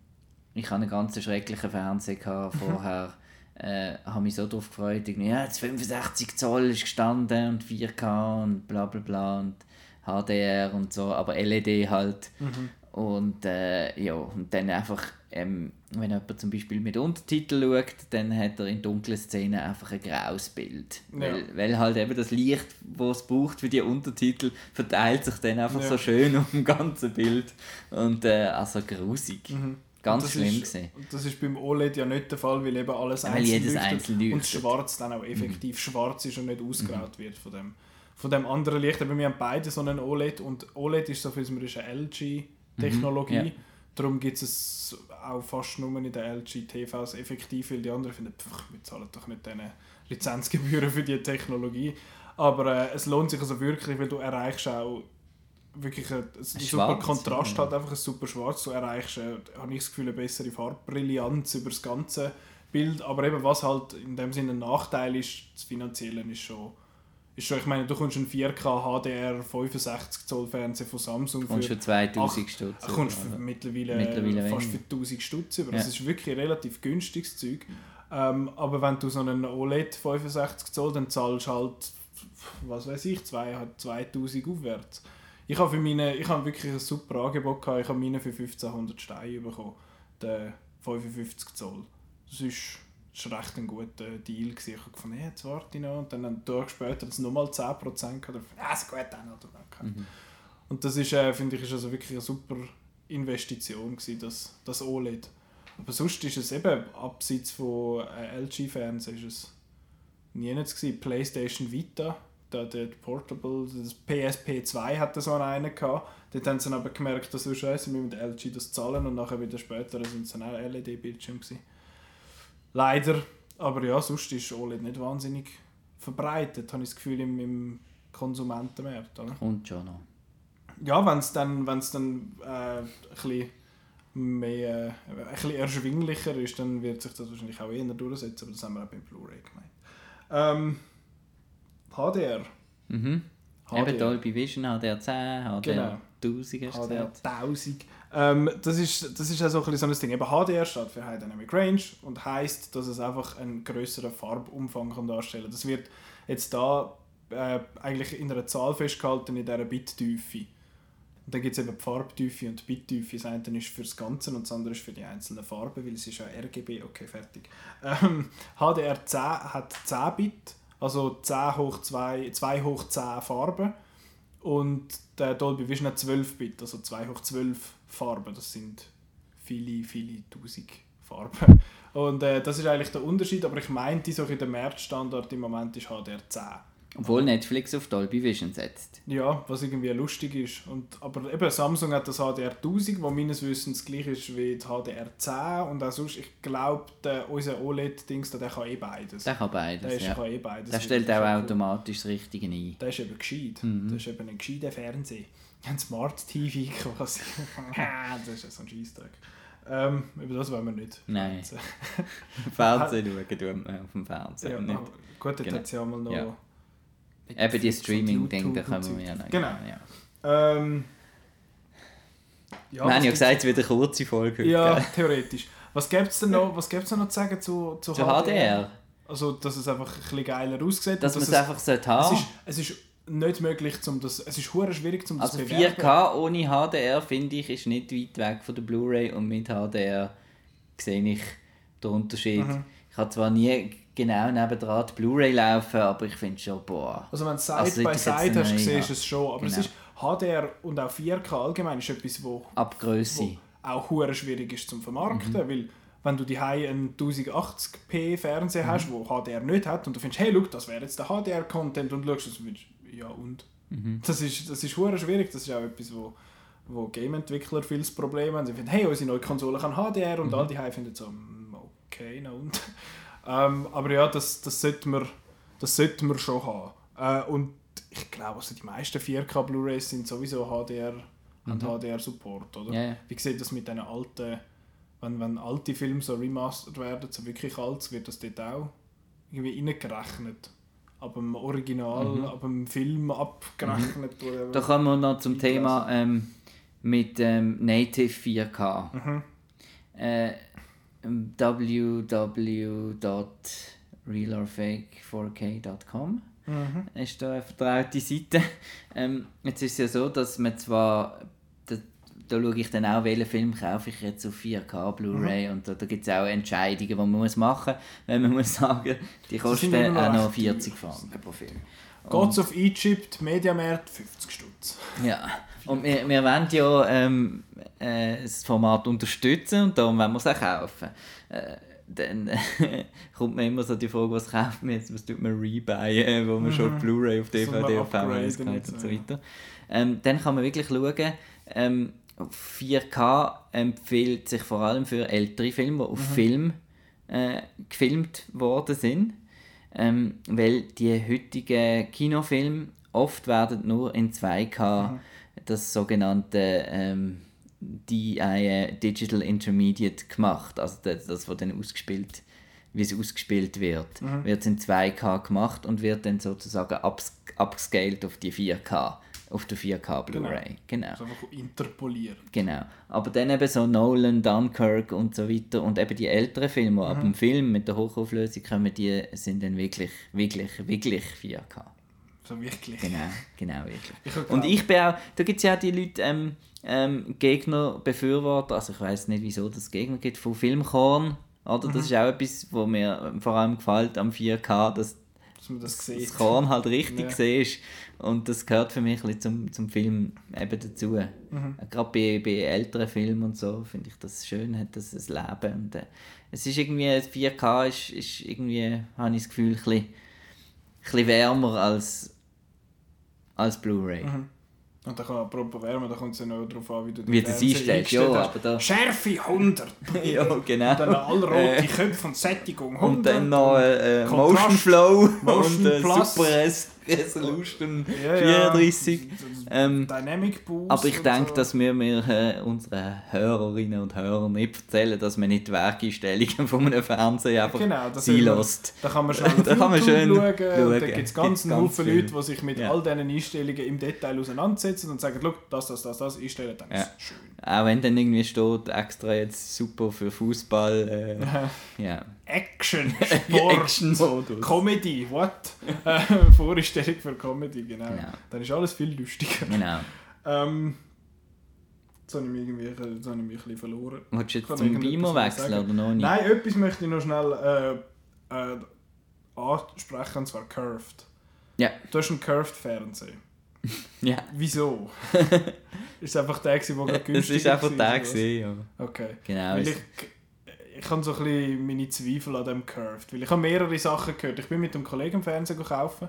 ich hatte einen ganz schrecklichen Fernseher *laughs* vorher. äh, habe mich so darauf gefreut, irgendwie, ja, jetzt 65 Zoll ist gestanden und 4K und bla bla bla und HDR und so, aber LED halt. Mhm. Und äh, ja, und dann einfach, ähm, wenn jemand zum Beispiel mit Untertitel schaut, dann hat er in dunklen Szenen einfach ein graues Bild. Ja. Weil, weil halt eben das Licht, das es braucht für die Untertitel, verteilt sich dann einfach Ja. so schön auf *laughs* dem ganzen Bild. Und äh, also grusig. Ganz Das schlimm ist, gesehen. und Das ist beim OLED ja nicht der Fall, weil eben alles Weil einzeln jedes leuchtet einzeln und schwarz dann auch effektiv schwarz ist und nicht ausgraut wird von dem, von dem anderen Licht. Aber wir haben beide so einen OLED und OLED ist so viel, wir ist eine LG-Technologie. ja. Darum gibt es auch fast nur in den LG TVs effektiv, weil die anderen finden, pff, wir zahlen doch nicht diese Lizenzgebühren für die Technologie. Aber äh, es lohnt sich also wirklich, weil du erreichst auch wirklich einen, einen super Kontrast, ja. halt einfach ein super Schwarz. Du erreichst, äh, habe ich das Gefühl, eine bessere Farbbrillanz über das ganze Bild. Aber eben, was halt in dem Sinne ein Nachteil ist, das Finanzielle ist schon, ist schon ich meine, du kommst einen 4K HDR 65 Zoll Fernseher von Samsung für für 2000 Ach, Stutz. Du kommst für mittlerweile, Mittlerweile fast für 1000 Stutz über. Ja. Das ist wirklich relativ günstiges Zeug. Ähm, aber wenn du so einen OLED 65 Zoll, dann zahlst du halt, was weiß ich, zwei- 2000 aufwärts. Ich habe für meine, ich habe wirklich ein super Angebot gehabt. Ich habe meine für 1500 Steine bekommen, den 55 Zoll. Das ist, ist recht ein guter Deal gewesen. Ich habe gefunden, hey, jetzt warte ich noch. Und dann einen Tag später hat es nochmal 10% gehabt. Ja, ah, ist gut, dann oder danke. Und das ist, äh, finde ich, ist also wirklich eine super Investition gewesen, das, das OLED. Aber sonst ist es eben, abseits von äh, LG-Fernsehen, ist es nie nichts gewesen. PlayStation Vita, der, der Portable, das PSP 2 hatte so einen gehabt. Dort haben sie dann aber gemerkt, dass so scheiße, wir mit LG das zahlen und nachher wieder später sind es dann auch LED-Bildschirme gewesen. Leider. Aber ja, sonst ist OLED nicht wahnsinnig verbreitet, habe ich das Gefühl, im, im Konsumentenmarkt. Oder? Kommt schon noch. Ja, wenn es dann, wenn's dann äh, ein bisschen mehr, äh, ein bisschen erschwinglicher ist, dann wird sich das wahrscheinlich auch eher durchsetzen, aber das haben wir auch beim Blu-ray gemeint. Ähm, HDR. Mhm. Eben Dolby Vision, HDR 10, HDR Genau. 1000 hast du HDR gesagt. 1000. Ähm, das, ist, das ist auch so ein, so ein Ding. Eben HDR steht für High Dynamic Range und heisst, dass es einfach einen größeren Farbumfang kann darstellen kann. Das wird jetzt da äh, eigentlich in einer Zahl festgehalten, in dieser Bittiefe. Und dann gibt es eben die Farbtiefe und die Bittiefe. Das eine ist für das Ganze und das andere ist für die einzelnen Farben, weil es ist ja RGB. Okay, fertig. Ähm, HDR10 hat 10 Bit, also 10 hoch 2, 2 hoch 10 Farben. Und der Dolby Vision hat 12 Bit, also 2 hoch 12 Farben. Das sind viele, viele tausend Farben. Und äh, das ist eigentlich der Unterschied, aber ich meinte, so in der Märzstandard im Moment ist HDR10. Obwohl Netflix auf Dolby Vision setzt. Ja, was irgendwie lustig ist. Und, aber eben Samsung hat das HDR1000, wo meines Wissens gleich ist wie die HDR10 und auch sonst, ich glaube, unser OLED-Dings, der kann eh beides. Der kann beides, Der ist, ja. kann eh beides. Der stellt Das auch automatisch das Richtige ein. Der ist eben gescheit. Mhm. Das ist eben ein gescheiter Fernseher. Ein Smart TV quasi. *laughs* das ist ja so ein Scheissdreck. Ähm, über das wollen wir nicht. Nein. Fernsehen *laughs* schauen tut man auf dem Fernseher. Ja, nicht. gut, dort Genau. hat es ja mal noch. Ja. Eben die von Streaming-Dinge, da und wir ja so. noch. Genau. Ja. Ähm, ja, wir haben ja gesagt, es wird eine kurze Folge heute. Ja, theoretisch. Was gibt es denn noch, was gibt's denn noch zu sagen zu, zu, Zu HDR. Also, dass es einfach ein bisschen geiler aussieht. Dass und man es es, einfach sollte es, haben ist, es ist nicht möglich, zum das, es ist hure schwierig, um das Also zu bewerben. 4K ohne HDR finde ich ist nicht weit weg von der Blu-ray und mit HDR sehe ich den Unterschied. Mhm. Ich habe zwar nie genau nebendran die Bluray laufen, aber ich finde schon, boah. Also wenn du Side Also, by Side hast, ja. du es schon. Aber es Genau. ist, HDR und auch 4K allgemein ist etwas, wo, Ab Größe. auch hure schwierig ist zum vermarkten, weil wenn du die einen 1080p Fernseher hast, wo HDR nicht hat und du findest, hey, look, das wäre jetzt der HDR-Content und schaust es und findest, ja und? Das ist, das ist schwierig, das ist auch etwas, wo, wo Game-Entwickler viel das Problem haben. Sie finden, hey, unsere neue Konsole kann HDR und all die finden so, "Mm, okay, na und? *laughs* ähm, aber ja, das, das sollten wir, das sollten wir schon haben. Äh, und ich glaube, also die meisten 4K Blu-rays sind sowieso HDR, haben HDR-Support, oder? Ja. Wie sieht das mit diesen alten, wenn, wenn alte Filme so remastered werden, so wirklich alt, wird das dort auch irgendwie reingerechnet? Ab dem Original, ab dem Film abgerechnet? Oder? Da kommen wir noch zum Thema ähm, mit ähm, Native 4K. Mhm. Äh, www.realorfake4k.com Mhm. ist da eine vertraute Seite. Ähm, jetzt ist es ja so, dass man zwar, da, schaue ich dann auch, welchen Film kaufe ich jetzt auf 4K Mhm. Blu-ray und da, da gibt es auch Entscheidungen, die man muss machen muss, wenn man muss sagen, die kosten auch noch noch recht 40 Franken pro Film. Gods of Egypt, Mediamarkt, 50 Stutz. Ja, und wir, wir wollen ja ähm, äh, das Format unterstützen und darum wollen wir es auch kaufen. Äh, dann *laughs* kommt mir immer so die Frage, was kauft man jetzt, was tut man rebuyen, wo man schon Blu-ray auf DVD, auf VHS jetzt, und so weiter. Ähm, dann kann man wirklich schauen, ähm, 4K empfiehlt sich vor allem für ältere Filme, die auf Film äh, gefilmt worden sind. Ähm, weil die heutigen Kinofilme oft werden nur in 2K das sogenannte ähm, DI, äh, Digital Intermediate gemacht, also das, das was dann ausgespielt, wie es ausgespielt wird, wird in 2K gemacht und wird dann sozusagen ups, upscaled auf die 4K, auf der 4K Blu-ray. Genau. Also einfach interpolieren. Genau. Aber dann eben so Nolan, Dunkirk und so weiter und eben die älteren Filme, die ab dem Film mit der Hochauflösung kommen, die sind dann wirklich, wirklich, wirklich 4K. So wirklich. Genau, genau, wirklich. Ich und ich bin auch, da gibt es ja auch die Leute, ähm, ähm, Gegner, Befürworter, also ich weiß nicht, wieso das Gegner gibt, von Filmkorn, oder? Mhm. Das ist auch etwas, wo mir vor allem gefällt am 4K, dass Dass man das sieht. das Korn halt richtig Ja. siehst. Und das gehört für mich ein bisschen zum, zum Film eben dazu. Mhm. Gerade bei, bei älteren Filmen und so finde ich das schön, hat das ein Leben. Und, äh, es ist irgendwie, 4K ist, ist irgendwie, habe ich das Gefühl, ein bisschen, ein bisschen wärmer als, als Blu-ray. Und dann kann apropos Wärme, da kommt es ja noch darauf an, wie du Wie das einstellst, ja, aber da- Schärfe 100. *laughs* ja, genau. Und dann allrote Äh, Köpfe und Sättigung 100. und dann noch äh, Motion Flow Motion und äh. Super Resolution Ja, ja. 34. Ähm, Dynamic Boost. Aber ich denke, so. dass wir, wir äh, unseren Hörerinnen und Hörern nicht erzählen, dass man nicht die Werkeinstellungen von einem Fernseher einfach Genau, das sein lässt. Da kann man *laughs* auf Da kann man schön schauen. Schauen. da gibt es ganz Haufen. Leute, die sich mit Ja. all diesen Einstellungen im Detail auseinandersetzen und sagen, «Schau, das, das, das, das einstellen, dann Ja. ist schön. Auch wenn dann irgendwie steht, extra jetzt super für Fußball. Äh, ja. Action, *laughs* Sport, Action-Modus. Comedy, what? *laughs* Äh, Vorstellung für Comedy, genau. Genau. Dann ist alles viel lustiger. Genau. Ähm, jetzt habe ich mich irgendwie jetzt habe ich mich ein bisschen verloren. Willst du jetzt zum Beamer wechseln sagen? oder noch nicht? Nein, etwas möchte ich noch schnell äh, äh, ansprechen, und zwar Curved. Ja. Du hast einen Curved-Fernseher. Ja. *laughs* Wieso? *laughs* ist es einfach der, der gerade Es günstig ist einfach der oder was? gewesen, ja. Okay. Genau. Weil es- ich, ich habe so ein bisschen meine Zweifel an dem Curved. Weil ich habe mehrere Sachen gehört. Ich bin mit einem Kollegen im Fernsehen gekauft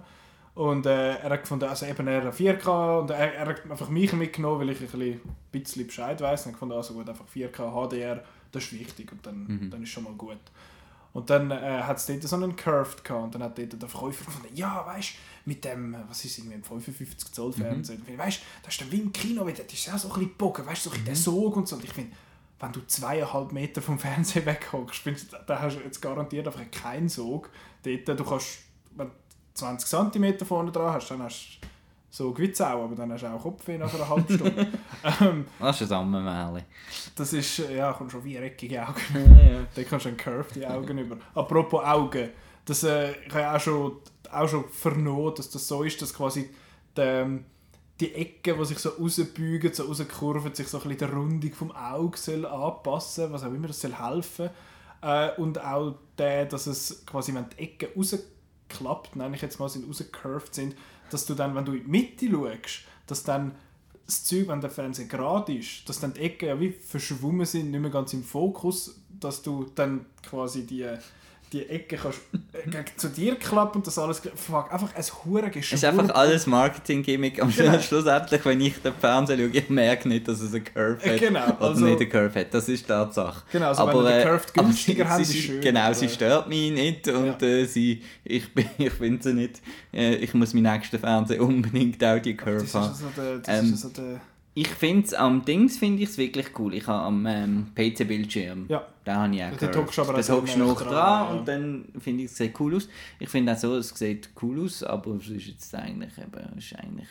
und äh, er hat gefunden, also eben er hat 4K und er, er hat einfach mich mitgenommen, weil ich ein bisschen, ein bisschen Bescheid weiss. Und ich fand also gut, einfach 4K HDR, das ist wichtig und dann, Mhm. dann ist schon mal gut. Und dann äh, hat es dort so einen Curved gehabt und dann hat dort der Verkäufer gefunden, ja, weißt du, mit dem, was ist irgendwie ein 55 Zoll Fernseher, mhm. weißt du, das ist dann wie im Kino, weil das ist ja so ein bisschen gebogen, weißt du, so bisschen der Sog und so. Und ich finde, wenn du zweieinhalb Meter vom Fernseher weghockst, da hast du jetzt garantiert einfach keinen Sog. Dort, du kannst, wenn du 20 cm vorne dran hast, dann hast du Sog wie Sau, aber dann hast du auch Kopfweh nach einer halben Stunde. *laughs* ähm, Das ist ein Sammelmärchen. das ist, äh, ja, kommst schon wie eckige Augen. Ja, ja. Dann kommst du dann curved die Augen über. Apropos Augen, das, äh, ich habe auch schon, auch schon vernommen, dass das so ist, dass quasi die, die Ecken, die sich so rausbeugen, so rauskurven, sich so ein bisschen der Rundung vom Auge soll anpassen was auch immer, das soll helfen. Äh, und auch der, dass es quasi, wenn die Ecken rausklappt, nenne ich jetzt mal, sind rausgecurved sind, dass du dann, wenn du in die Mitte schaust, dass dann das Zeug, wenn der Fernseher gerade ist, dass dann die Ecken ja wie verschwommen sind, nicht mehr ganz im Fokus, dass du dann quasi die die Ecke kannst äh, zu dir klappen und das alles. Fuck, einfach ein hure Es ist einfach alles Marketing-Gimmick. Am genau. schlussendlich, wenn ich den Fernseher schaue, ich merke nicht, dass es eine Curve hat. Genau. Oder also, nicht eine Curve hat. Das ist Tatsache. Genau, also aber, wenn die Curve günstiger haben, ist schön. Genau, sie stört mich nicht und ja. äh, sie, ich, *laughs* ich finde sie nicht. Äh, ich muss meinen nächsten Fernseher unbedingt auch die Curve haben. Das ist so der, das ähm, ist so der ich finde es am Dings finde ich es wirklich cool. Ich habe am ähm, PC-Bildschirm, ja. da habe ich auch. Da hockst du aber das hockst noch dran, dran ja. und dann finde ich es sieht cool aus. Ich finde auch so, es sieht cool aus, aber es ist jetzt eigentlich, eben, ist eigentlich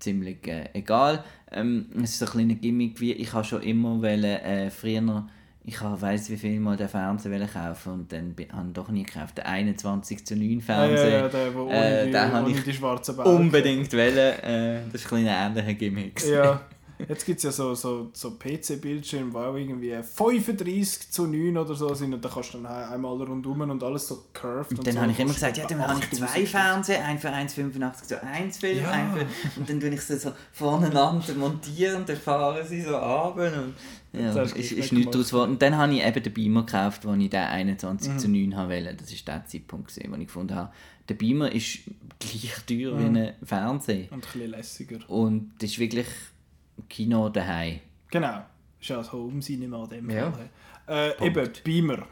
ziemlich äh, egal. Ähm, es ist so ein kleiner Gimmick, wie ich habe schon immer wollen, äh, früher ich weiß wie viel mal den Fernseher kaufen und dann habe ich doch nie gekauft. Den 21 zu 9 Fernseher. Ja, ja, der, wo äh, den ohne ich die schwarzen Bauch. Unbedingt wollen. Äh, das ist ein ähnlicher Gimmick. Ja. *laughs* Jetzt gibt es ja so, so, so PC-Bildschirme, die auch irgendwie 35 zu 9 oder so sind und da kannst du dann einmal rundum und alles so curved. Und, und dann so. habe ich immer gesagt, ja, dann habe ich zwei Fernseher, einen für 1,85 zu 1 Film, ja. für, und dann tue ich sie so voneinander montieren, dann fahren sie so runter und ja, das ist, ist nichts daraus geworden. Und dann habe ich eben den Beamer gekauft, wo ich den 21 mhm. zu 9 wollte. Das war der Zeitpunkt, wo ich gefunden habe, der Beamer ist gleich teuer mhm. wie ein Fernseher. Und ein bisschen lässiger. Und das ist wirklich Kino daheim. Genau. Das ist ja das Home-Cinema in dem ja. Fall. Äh, eben, Beamer.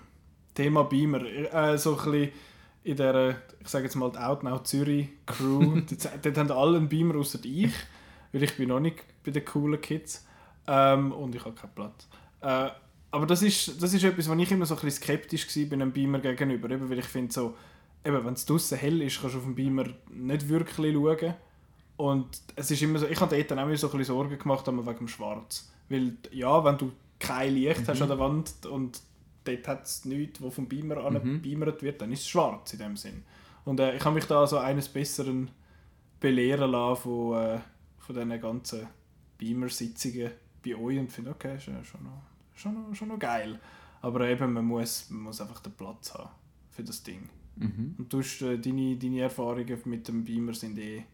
Thema Beamer. Äh, so ein bisschen in der, ich sage jetzt mal, die Outnow Zürich Crew. *laughs* dort, dort haben alle einen Beamer außer ich, weil ich bin noch nicht bei den coolen Kids. Ähm, und ich habe keinen Platz. Äh, aber das ist, das ist etwas, wo ich immer so ein bisschen skeptisch war bei einem Beamer gegenüber. Eben, weil ich finde so, eben, wenn es draußen hell ist, kannst du auf dem Beamer nicht wirklich schauen. Und es ist immer so, ich habe dort dann auch immer so ein bisschen Sorgen gemacht, aber wegen dem Schwarz. Weil, ja, wenn du kein Licht mhm. hast an der Wand und dort hat es nichts, wo vom Beamer mhm. wird, dann ist es schwarz in dem Sinn. Und äh, ich habe mich da so eines Besseren belehren lassen von, äh, von diesen ganzen Beamer-Sitzungen bei euch und finde, okay, ist ja schon noch, schon, noch, schon noch geil. Aber eben, man muss, man muss einfach den Platz haben für das Ding. Mhm. Und du hast, äh, deine, deine Erfahrungen mit dem Beamer sind eh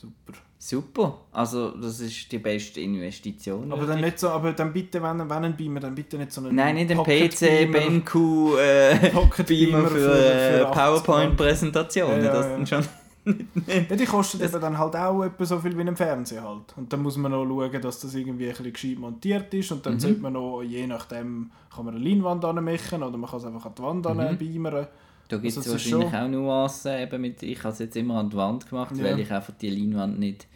super. Super, also das ist die beste Investition. Aber dann nicht so, aber dann bitte, wenn, wenn ein Beamer, dann bitte nicht so einen Nein, nicht ein PC, BenQ äh, Beamer, Beamer für, für, für PowerPoint-Präsentationen. Ja, ja, ja. schon ja, die kosten eben dann halt auch etwa so viel wie ein Fernseher halt. Und dann muss man noch schauen, dass das irgendwie ein bisschen gescheit montiert ist und dann mhm. sollte man noch, je nachdem, kann man eine Leinwand anmachen oder man kann es einfach an die Wand mhm. beimern. Da gibt es also, wahrscheinlich schon... auch Nuancen. Eben mit, ich habe es jetzt immer an die Wand gemacht, ja. weil ich einfach die Leinwand nicht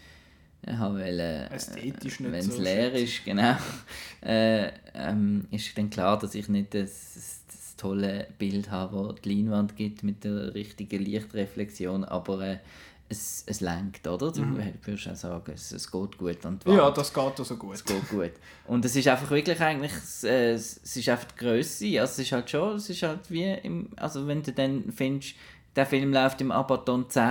habe wollte, Ästhetisch nicht Wenn es so leer ist, genau. *laughs* äh, ähm, ist dann klar, dass ich nicht das tolle Bild haben, wo die Leinwand gibt mit der richtigen Lichtreflexion, aber äh, es, es lenkt, oder? Du mhm. würdest auch sagen, es, es geht gut Wand. Ja, das geht also gut. Es geht gut. Und es ist einfach wirklich eigentlich, äh, es ist einfach die Größe, also es ist halt schon, es ist halt wie, im, also wenn du dann findest, der Film läuft im Abaton 10,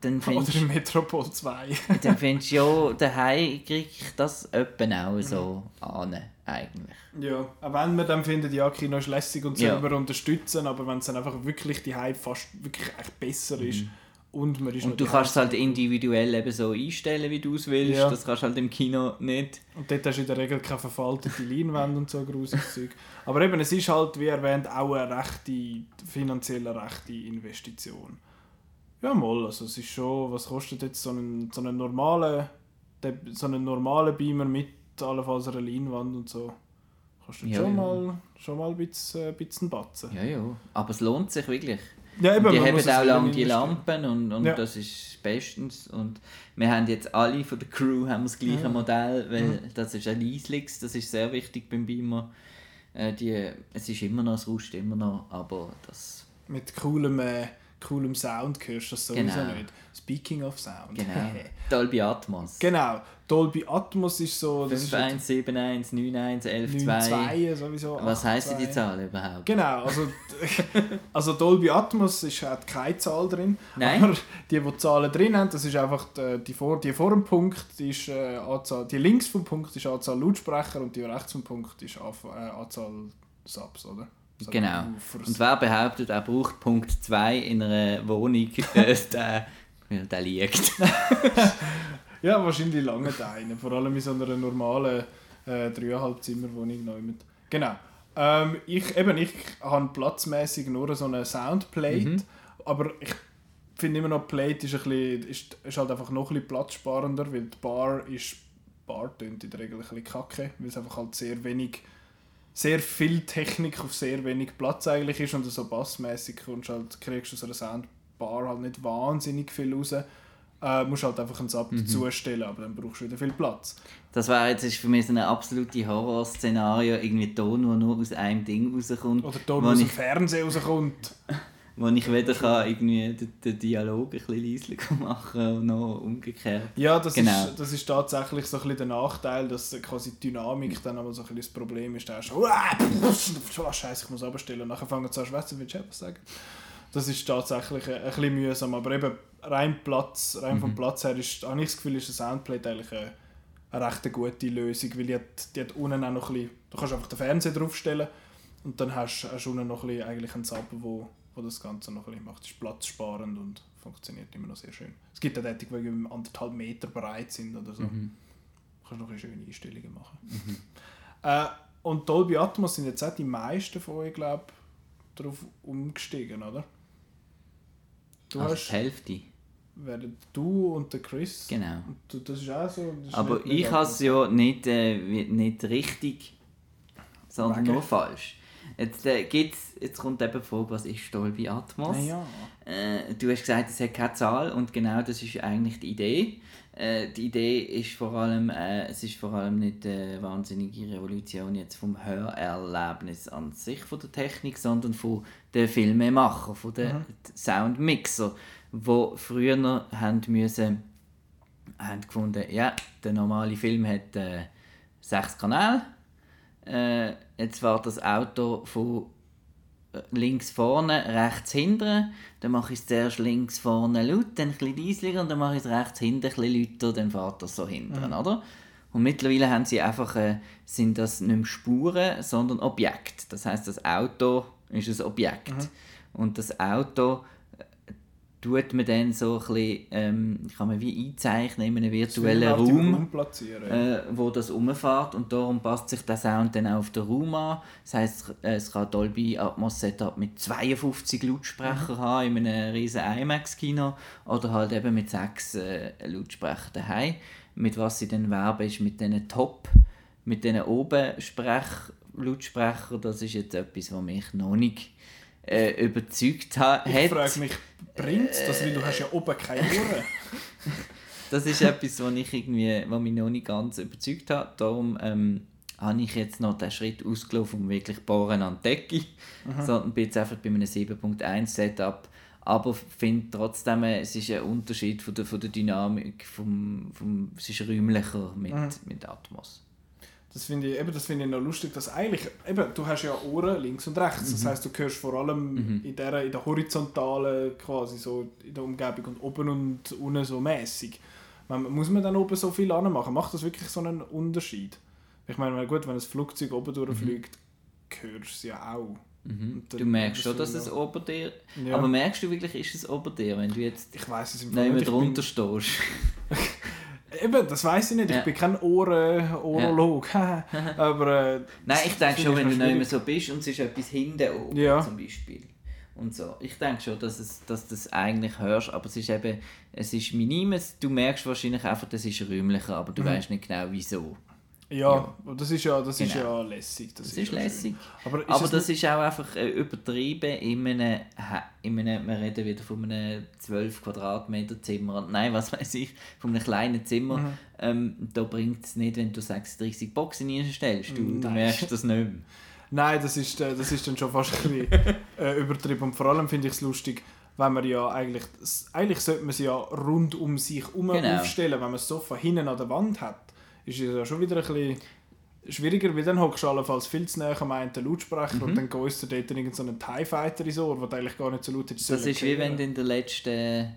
dann findest Oder im Metropol 2. *laughs* dann findest du, ja, daheim kriege ich das etwa auch so mhm. an, eigentlich. Ja, auch wenn man dann findet, ja, Kino ist lässig und selber ja. unterstützen, aber wenn es dann einfach wirklich die fast wirklich echt besser ist, mhm. Und, und du kannst es halt individuell eben so einstellen, wie du es willst. Ja. Das kannst du halt im Kino nicht. Und dort hast du in der Regel keine verfaltete Leinwand und so grusiges Zeug. Aber eben, es ist halt, wie erwähnt, auch eine rechte, finanziell rechte Investition. Ja, mal. Also es ist schon, was kostet jetzt so ein, so einen normalen, so einen normalen Beamer mit allenfalls einer Leinwand und so? Kostet ja, schon, ja. Mal, schon mal ein bisschen, ein bisschen Batzen. Ja, ja. Aber es lohnt sich wirklich. Ja, eben, die haben auch lange die Lampen und, und ja. das ist bestens. Und wir haben jetzt alle von der Crew haben das gleiche ja. Modell, weil ja. das ist ein Leislix, das ist sehr wichtig beim Beamer. Äh, die, es ist immer noch, es rauscht immer noch, aber das... Mit coolem, äh, coolem Sound hörst du das sowieso genau. nicht. Speaking of Sound. Genau. *laughs* Dolby Atmos. Genau. Dolby Atmos ist so... 5171, 91, 11, 2. sowieso. Was heisst die Zahl überhaupt? Genau, also, *laughs* also Dolby Atmos ist, hat keine Zahl drin. Nein. Aber die, die Zahlen drin haben, das ist einfach die, die, vor, die vor dem Punkt ist äh, Anzahl, die links vom Punkt ist Anzahl Lautsprecher und die rechts vom Punkt ist äh, Anzahl Subs, oder? So genau. Und wer behauptet, er braucht Punkt 2 in einer Wohnung, *laughs* äh, der, der liegt. *laughs* ja, wahrscheinlich lange einen. Vor allem in so einer normalen äh, dreieinhalb Zimmerwohnung neu mit. Genau. Ähm, ich, eben, ich habe platzmäßig nur so eine Soundplate, Mhm. aber ich finde immer noch, die Plate ist, ein bisschen, ist, ist halt einfach noch ein bisschen platzsparender, weil die Bar ist, Bar tönt in der Regel ein bisschen kacke, weil es einfach halt sehr wenig, sehr viel Technik auf sehr wenig Platz eigentlich ist und so bassmäßig kommst halt, kriegst du aus einer Soundbar halt nicht wahnsinnig viel raus. Äh, musst halt einfach einen Sub Mhm. dazustellen, aber dann brauchst du wieder viel Platz. Das wäre jetzt ist für mich so ein absolutes Horrorszenario, irgendwie Ton, der nur aus einem Ding rauskommt, Oder wo wo aus dem Fernsehen rauskommt. *laughs* wo ich weder kann irgendwie den, den Dialog ein bisschen leiser *laughs* machen und noch umgekehrt. Ja, das, Genau. ist, das ist tatsächlich so ein bisschen der Nachteil, dass quasi die Dynamik dann aber so ein bisschen das Problem ist. Da hast du, oh, scheiße, ich muss abstellen. Und nachher fangen sie an zu schwätzen, willst du etwas sagen? Das ist tatsächlich ein, ein bisschen mühsam, aber eben rein, Platz, rein Mhm. vom Platz her ist, habe ich das Gefühl, ist eine Soundplate eigentlich eine, eine recht gute Lösung, weil die hat, die hat unten auch noch ein bisschen, du kannst einfach den Fernseher draufstellen und dann hast du unten noch ein bisschen eigentlich einen Sub, wo, wo das Ganze noch ein bisschen macht. Das ist platzsparend und funktioniert immer noch sehr schön. Es gibt auch die irgendwie anderthalb Meter breit sind oder so. Mhm. Du kannst noch ein schöne Einstellungen machen. Äh, und Dolby Atmos sind jetzt auch die meisten von euch, glaube ich, darauf umgestiegen, oder? Du Also hast, die Hälfte. Während du und der Chris, Genau. und das ist auch so. ist Aber nicht- nicht ich habe es ja nicht, äh, nicht richtig, sondern Wegen? nur falsch. Jetzt, äh, gibt's, jetzt kommt eben Frage, was ist Dolby Atmos? Ja. Äh, du hast gesagt, es hat keine Zahl und genau das ist eigentlich die Idee. Äh, die Idee ist vor allem, äh, es ist vor allem nicht eine wahnsinnige Revolution jetzt vom Hörerlebnis an sich von der Technik, sondern von den Filmemacher, von den Soundmixer, wo früher noch haben müssen, haben gefunden, ja, der normale Film hat äh, sechs Kanäle. Äh, jetzt fährt das Auto von äh, links vorne, rechts hinten. Dann mache ich es zuerst links vorne laut, dann ein bisschen und dann mache ich es rechts hinten ein bisschen lauter, dann fährt das so hinten, oder? Und mittlerweile haben sie einfach, äh, sind das nicht mehr Spuren, sondern Objekte. Das heißt, das Auto ist ein Objekt. Und das Auto tut man dann so ein bisschen, ähm, kann man wie einzeichnen in einem virtuellen Raum äh, wo das umfährt und darum passt sich der Sound dann auch auf den Raum an. Das heisst, äh, es kann Dolby Atmos Setup mit 52 Lautsprechern haben in einem riesen IMAX-Kino oder halt eben mit sechs äh, Lautsprechern daheim. Mit was sie dann werben ist mit diesen Top, mit diesen oben Sprech Lautsprechern. Das ist jetzt etwas, was mich noch nicht äh, überzeugt ha ich hat. frage mich, bringt das, weil du hast ja oben keine Ohren. *laughs* Das ist etwas, was ich irgendwie, was mich noch nicht ganz überzeugt hat. Darum ähm, habe ich jetzt noch den Schritt ausgelaufen, um wirklich bohren an die Decke, sondern bin jetzt einfach bei einem 7.1 Setup. Aber finde trotzdem, äh, es ist ein Unterschied von der, von der Dynamik, vom, vom, es ist räumlicher mit, mit Atmos. Das finde ich, eben, das finde ich noch lustig, dass eigentlich, eben, du hast ja Ohren links und rechts, Mhm. das heißt du hörst vor allem in, der, in der horizontalen, quasi so in der Umgebung und oben und unten so mäßig. Muss man dann oben so viel anmachen? Macht das wirklich so einen Unterschied? Ich meine, gut, wenn ein Flugzeug oben durchfliegt, hörst du es ja auch. Mhm. Du merkst schon, das dass es ober dir... Ja. Aber merkst du wirklich, ist es ober dir, wenn du jetzt Ich weiß es im nicht mehr Ich bin- drunter stehst? *laughs* Eben, das weiß ich nicht. Ich Ja. bin kein Ohren Orolog. *laughs* Aber äh, Nein, ich denke schon, wenn du nicht mehr so bist und es ist etwas hinten oben Ja. zum Beispiel. Und so. Ich denke schon, dass, es, dass du das eigentlich hörst, aber es ist eben, es ist minim, es- du merkst wahrscheinlich einfach, das ist räumlicher, aber du Mhm. weißt nicht genau wieso. Ja, das ist ja, das ist Genau. ja lässig. Das, Das ist ja schön. lässig. Aber, ist Aber es das ist auch einfach äh, übertrieben in einem, in einem, wir reden wieder von einem 12 Quadratmeter Zimmer, nein, was *laughs* weiß ich, von einem kleinen Zimmer. Mhm. Ähm, da bringt es nicht, wenn du 36 Boxen reinstellst, du, du merkst das nicht mehr. Nein, das ist, äh, das ist dann schon fast ein bisschen *laughs* äh, übertrieben. Und vor allem finde ich es lustig, wenn man ja eigentlich, eigentlich sollte man sie ja rund um sich herum Genau. aufstellen. Wenn man das Sofa hinten an der Wand hat, ist es ja schon wieder ein bisschen schwieriger, weil dann hockst du allenfalls viel zu näher am einen Lautsprecher Mhm. und dann gehst du dort irgend so einen TIE Fighter ins Ohr, der eigentlich gar nicht so laut ist. Das ist wie wenn du in der letzten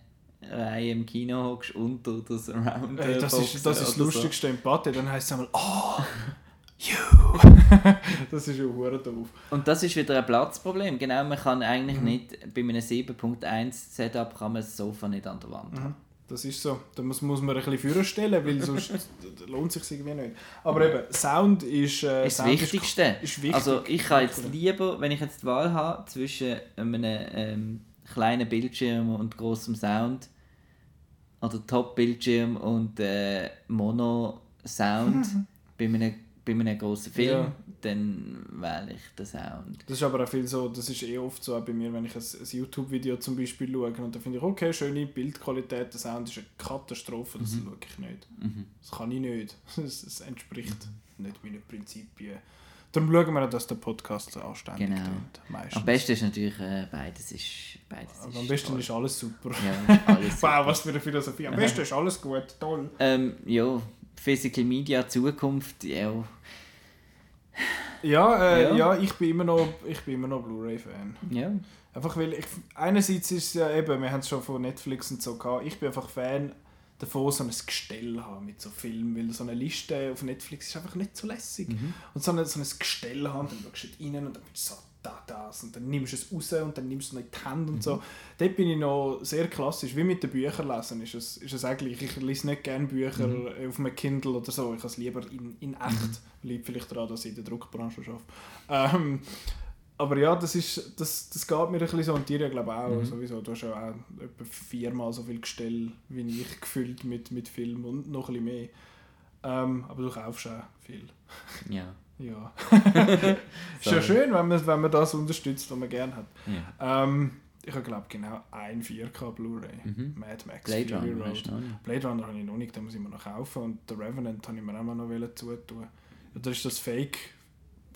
Reihe im Kino hockst unter der Surround. Ey, das, ist, das ist das oder so. Lustigste im Party. Dann heisst es einmal, oh, *laughs* you. *laughs* das ist ja hure doof. Und das ist wieder ein Platzproblem. Genau, man kann Mhm. eigentlich nicht, bei einem 7.1 Setup kann man das Sofa nicht an der Wand haben. Das ist so. Da muss, muss man ein bisschen vorstellen, weil sonst *laughs* lohnt es sich irgendwie nicht. Aber eben, Sound ist, äh, ist das Wichtigste. Ist, ist wichtig. Also ich kann jetzt lieber, wenn ich jetzt die Wahl habe zwischen einem ähm, kleinen Bildschirm und großem Sound oder Top-Bildschirm und äh, Mono-Sound *laughs* bei einem, bei einem grossen Film, Ja. dann wähle ich den Sound. Das ist aber auch viel so, das ist eh oft so auch bei mir, wenn ich ein, ein YouTube-Video zum Beispiel schaue und dann finde ich, okay, schöne Bildqualität, der Sound ist eine Katastrophe, das schaue ich nicht. Mhm. Das kann ich nicht. *laughs* Das, das entspricht nicht meinen Prinzipien. Darum schauen wir, dass der Podcast so anständig Genau. tönt. Am besten ist natürlich äh, beides ist beides Aber ist am besten toll. ist alles super. ja, alles *laughs* Wow, super. was für eine Philosophie. Am besten ist alles gut, toll. Ähm, ja, Physical Media Zukunft, ja. Ja, äh, Ja. ja. ich bin immer noch, ich bin immer noch Blu-ray-Fan. ja. Einfach weil ich, einerseits ist es ja eben, wir haben es schon von Netflix und so gehabt, ich bin einfach Fan davon, so ein Gestell haben mit so Filmen, weil so eine Liste auf Netflix ist einfach nicht so lässig. Mhm. Und so ein, so ein Gestell haben, dann schaust du rein und dann bist du so, da, das, und dann nimmst du es raus und dann nimmst du es noch in die Hände und Mhm. so. Dort bin ich noch sehr klassisch, wie mit den Büchern lesen ist es, ist es eigentlich, ich lese nicht gerne Bücher Mhm. auf einem Kindle oder so, ich habe es lieber in, in echt, liegt vielleicht daran, dass ich in der Druckbranche arbeite. Ähm, aber ja, das, ist, das, das geht mir ein bisschen so und dir ja glaube ich auch Mhm. sowieso. Du hast ja auch etwa viermal so viel Gestell wie ich gefüllt mit, mit Film und noch ein bisschen mehr. Ähm, aber du kaufst auch viel. Ja. Ja. *laughs* ist ja schön, wenn man, wenn man das unterstützt, was man gerne hat. ja. Ähm, ich habe glaube genau ein 4K Blu-ray. Mhm. Mad Max Blade Fury Runner Road. noch. Blade Runner habe ich noch nicht, den muss ich mir noch kaufen. Und The Revenant habe ich mir auch mal noch zutun. Ja, das ist das Fake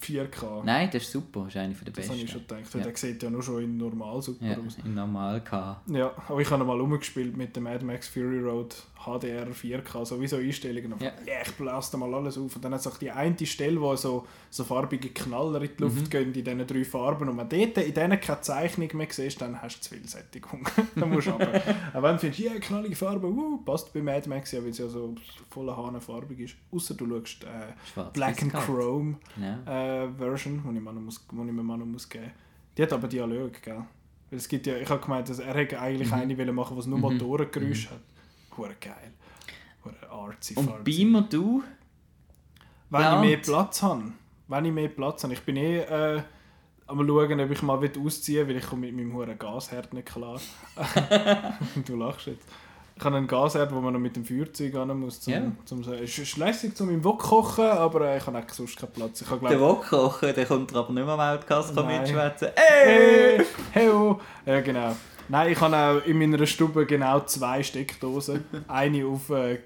4K. Nein, das ist super, das ist eine der das besten. habe ich schon gedacht, weil Ja. der sieht ja nur schon in normal super ja, aus. in normal K. Ja, aber ich habe mal rumgespielt mit dem Mad Max Fury Road HDR 4K, sowieso Einstellungen. Ja. ja. ich blase mal alles auf. Und dann hat es auch die eine Stelle, wo so, so farbige Knaller in die Luft Mhm. gehen, in diesen drei Farben. Und wenn du dort in denen keine Zeichnung mehr siehst, dann hast du zu viel Sättigung. *laughs* dann musst du aber. Aber *laughs* wenn du findest, ja, knallige Farbe, uh, passt bei Mad Max ja, weil es ja so voller Hahnenfarbig ist. Außer du schaust äh. Black and. Chrome Genau. äh, Version, die ich, mir noch muss, wo ich mir mal noch muss geben muss. Die hat aber Dialog, gell? Weil es gibt ja, ich habe gemeint, dass er eigentlich Mhm. eine machen, was nur Mhm. Motorengeräusche hat. Hure geil. Hure artsy Und fartsy. Beamer du? Wenn Ja, ich mehr und- Platz habe. Wenn ich mehr Platz habe. Ich bin eh äh, am schauen, ob ich mal ausziehen will, weil ich komme mit meinem huren Gasherd nicht klar. *laughs* *laughs* du lachst jetzt. Ich habe einen Gasherd, wo man noch mit dem Feuerzeug ran muss. Zum, Ja. zum, es ist lässig, um im Wok kochen, aber äh, ich habe eigentlich sonst keinen Platz. Ich habe, Der glaub, Wokkocher, der kommt aber nicht mehr am Outcast mitschwätzen. Hey! Ey! Hey! oh. Ja, genau. Nein, ich habe auch in meiner Stube genau zwei Steckdosen. Eine auf äh,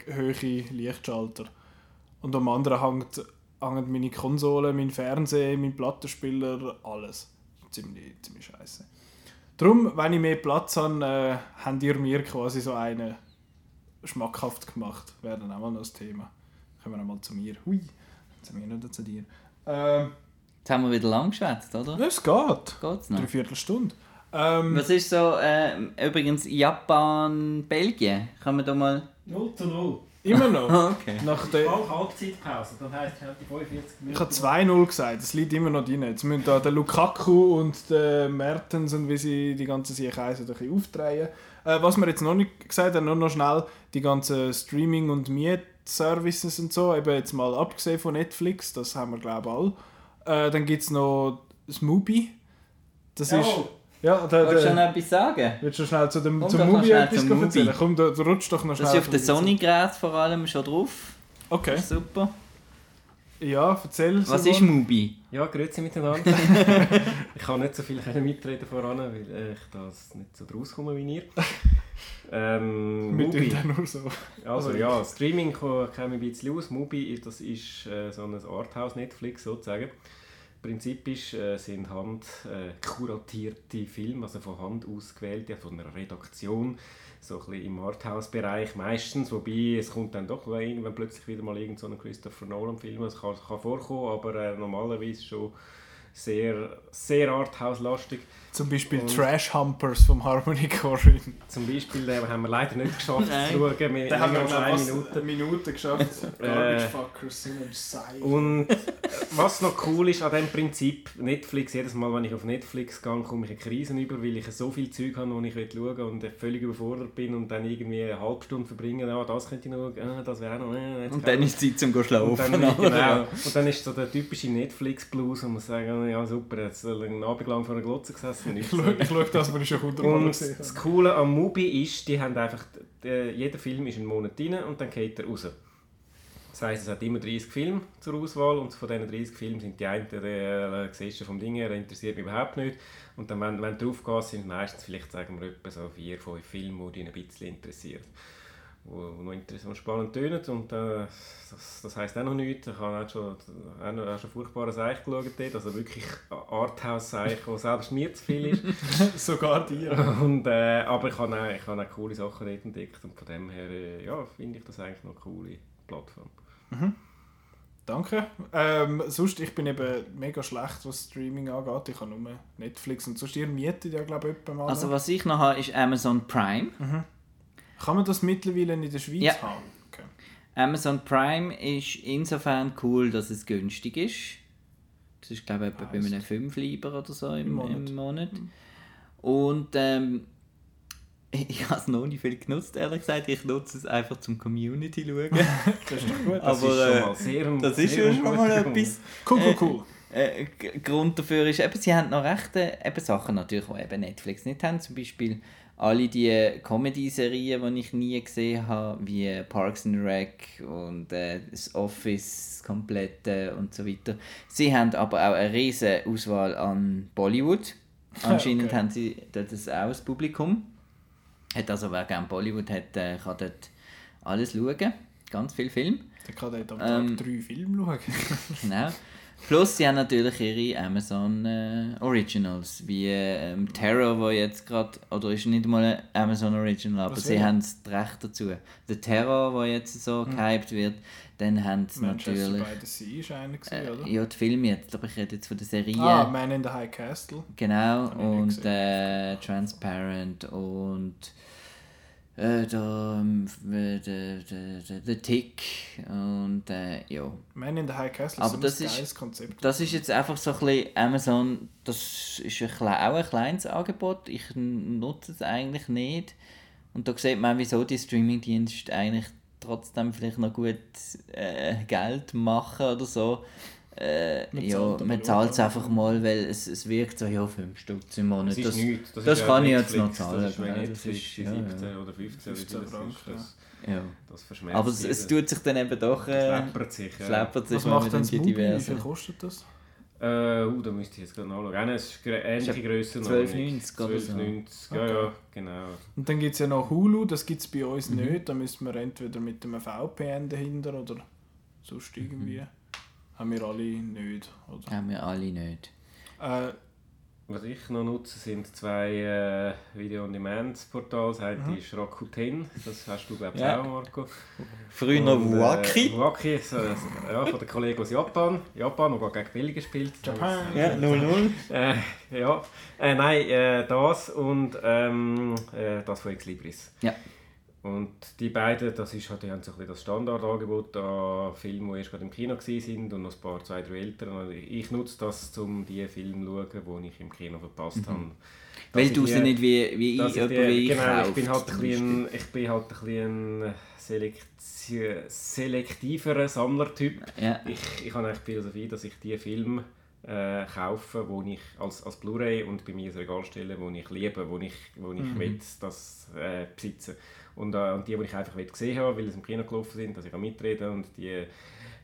Lichtschalter. Und am anderen hängt, hängen meine Konsole, mein Fernseher, mein Plattenspieler, alles. Ziemlich, ziemlich scheiße. Darum, wenn ich mehr Platz habe, äh, habt ihr mir quasi so einen schmackhaft gemacht. Wäre dann auch mal noch das Thema. Kommen wir einmal zu mir. Hui, zu mir nicht zu dir. Ähm, Jetzt haben wir wieder lang geschwätzt, oder? es geht. Geht's noch? Dreiviertel Stunde. Ähm, Was ist so, äh, übrigens Japan, Belgien? Kann man da mal... 0 zu 0. immer noch. *laughs* Okay. Nach der, Halbzeitpause, das heisst, ich habe die 45 Minuten. ich habe 2-0 gesagt, das liegt immer noch drin. Jetzt müssen da der Lukaku und der Mertens und wie sie die ganzen Sieg heißen, ein bisschen aufdrehen. Äh, was wir jetzt noch nicht gesagt haben, nur noch schnell die ganzen Streaming- und Mietservices und so, eben jetzt mal abgesehen von Netflix, das haben wir glaube ich alle. Äh, dann gibt es noch das Mubi. Das ist... Ja, der, Wolltest du noch der, etwas sagen? willst du schnell zu dem, Komm zum schnell etwas zum erzählen? Komm, du, du rutsch doch noch schnell. Das ist auf den. Sony-Gerät vor allem schon drauf. Okay. Das ist super. Ja, erzähl. Was Simon. ist Mubi? Ja, grüezi miteinander. *laughs* ich kann nicht so viel mitreden voran, weil äh, ich das nicht so draus komme wie ihr. Ähm, *laughs* Wir Mubi. nur so. Also ja, Streaming käme ein bisschen aus. Mubi, das ist äh, so ein Arthouse-Netflix sozusagen. Prinzip äh, sind hand äh, kuratierte Filme, also von Hand ausgewählte, von einer Redaktion, so ein bisschen im Arthouse-Bereich meistens, wobei es kommt dann doch irgendwann plötzlich wieder mal irgend so Christopher Nolan-Film, es kann, kann vorkommen, aber äh, normalerweise schon sehr, sehr Arthouse-lastig. Zum Beispiel Und- Trash Humpers vom Harmony Korine. Zum Beispiel äh, haben wir leider nicht geschafft zu schauen, wir Da haben wir haben noch eine Minute. eine Minute geschafft. Äh, Garbage Fuckers sind ein Seil. Und was noch cool ist an diesem Prinzip, Netflix, jedes Mal, wenn ich auf Netflix gehe, komme ich in Krisen über, weil ich so viel Zeug habe, das ich schauen will und völlig überfordert bin und dann irgendwie eine halbe Stunde verbringen, ja, das könnte ich noch, ah, das wäre noch, äh, Und dann ist Zeit zum Schlafen. und *laughs* dann, genau. und dann ist so der typische Netflix-Blues und man sagt, ja super, jetzt einen Abend lang vor einer Glotze gesessen. Ich schaue, ich schaue das, was ich schon hundertmal Und das. Coole am Mubi ist, die haben einfach, der, jeder Film ist einen Monat drin und dann geht er raus. Das heisst, es hat immer 30 Filme zur Auswahl und von diesen 30 Filmen sind die einen, der äh, siehst du vom Ding her, interessiert mich überhaupt nicht. Und dann, wenn, wenn du drauf gehst, sind meistens vielleicht, sagen wir, etwa so vier, fünf Filme, die dich ein bisschen interessieren. Wo, noch interessant und spannend tönen und äh, das, das heisst auch noch nichts. Ich habe auch schon, auch noch, auch schon furchtbare Seich geschaut dort, also wirklich Arthouse-Seich, wo selbst mir zu viel ist. *laughs* Sogar die. Und, äh, aber ich habe, auch, ich habe auch coole Sachen dort entdeckt und von dem her äh, ja, finde ich das eigentlich noch eine coole Plattform. Danke. Ähm, sonst, ich bin eben mega schlecht, was Streaming angeht. Ich habe nur Netflix und sonst ihr mietet ja, glaube ich, mal. Also was ich noch habe, ist Amazon Prime. Kann man das mittlerweile in der Schweiz Ja. haben? Okay. Amazon Prime ist insofern cool, dass es günstig ist. Das ist glaube ich etwa bei einem 5 Lieber oder so im, Im Monat. Mhm. im Monat. Und ähm, *laughs* ich habe es noch nicht viel genutzt, ehrlich gesagt. Ich nutze es einfach zum Community schauen. *laughs* Das ist doch gut. Das Aber, ist schon äh, mal sehr ein- das ist sehr schon mal etwas. Cool, cool, Äh, cool. Äh, Grund dafür ist, eben, sie haben noch rechte eben Sachen natürlich, die eben Netflix nicht haben. Zum Beispiel alle die Comedy-Serien, die ich nie gesehen habe, wie Parks and Rec und äh, das Office komplette und so weiter. Sie haben aber auch eine riesige Auswahl an Bollywood. *laughs* Anscheinend Okay. haben sie dort das auch das Publikum. Hat also, wer gerne Bollywood hat, äh, kann dort alles schauen. Ganz viel Film. Der kann dort am Ähm, Tag drei Filme schauen. *laughs* Genau. Plus, sie haben natürlich ihre Amazon äh, Originals, wie ähm, Terror, wo jetzt gerade, oder ist nicht mal ein Amazon Original, aber Was sie haben das Recht dazu. Der Terror, wo jetzt so gehypt wird, dann haben sie Manchester natürlich... the Sea ist einer gewesen, Äh, oder? ja, die Filme jetzt, aber ich rede jetzt von der Serie. Ah, Man in the High Castle. Genau, und äh, Transparent und äh, der, ähm, der, der, der, der Tick und äh, ja. Man in the High Castle Aber ist das ein ist- geiles Konzept. Das ist jetzt einfach so ein bisschen Amazon, das ist ein auch ein kleines Angebot. Ich nutze es eigentlich nicht. Und da sieht man, wieso die Streamingdienste eigentlich trotzdem vielleicht noch gut äh, Geld machen oder so. Äh, Man ja, man zahlt es oder? einfach mal, weil es, es wirkt so, ja, 5 Stutz im Monat. Das Das, das ist ja kann ich jetzt noch Netflix, zahlen, Das ist gell, das Netflix ist- ja, ja. 17 oder 15 oder 15 wie das Franken, ist. Das, ja. das verschmerzt Aber es, es tut sich dann eben doch... Äh, schleppert sich. ja. schleppert sich, Was macht dann denn das? Wie viel kostet das? Äh, uh, da müsste ich jetzt gerade nachschauen. Es ist ähnliche Größe. 12,90 oder so. 12,90, ja, ja, genau. Und dann gibt es ja noch Hulu, das gibt es bei uns Mhm. nicht. Da müssen wir entweder mit einem VPN dahinter oder sonst irgendwie. Mhm. Haben wir alle nicht. Oder? Haben wir alle nicht. Äh, Was ich noch nutze, sind zwei äh, Video-on-Demand-Portale. Das eine ist Rakuten, das hast du glaube ich Ja. auch, Marco. Früher noch Und, äh, Waki. Waki, so, ja, von den Kollegen aus Japan. Japan, der gegen Belgien spielt. Japan. Ja, 0-0. Äh, ja, äh, nein, äh, das und ähm, äh, das von Ex Libris. Ja. Und die beiden, das ist halt, die haben so ein das Standardangebot an Filmen, die erst gerade im Kino waren und noch ein paar, zwei, drei ältere. Und Ich nutze das, um die Filme zu schauen, die ich im Kino verpasst habe. Mhm. Weil Dass du ich sie nicht wie, wie ich, jemand wie ich genau, ich bin halt ein bisschen, ich bin halt ein bisschen selekti- selektiverer Sammlertyp. Ja. Ich, ich habe eigentlich die Philosophie, dass ich die Filme äh, kaufe, wo ich als, als Blu-ray und bei mir ins Regal stelle, wo ich liebe, wo ich, wo ich Mhm. will, das äh, besitzen. Und, äh, und die, die ich einfach gesehen habe, weil sie im Kino gelaufen sind, dass ich auch mitreden und die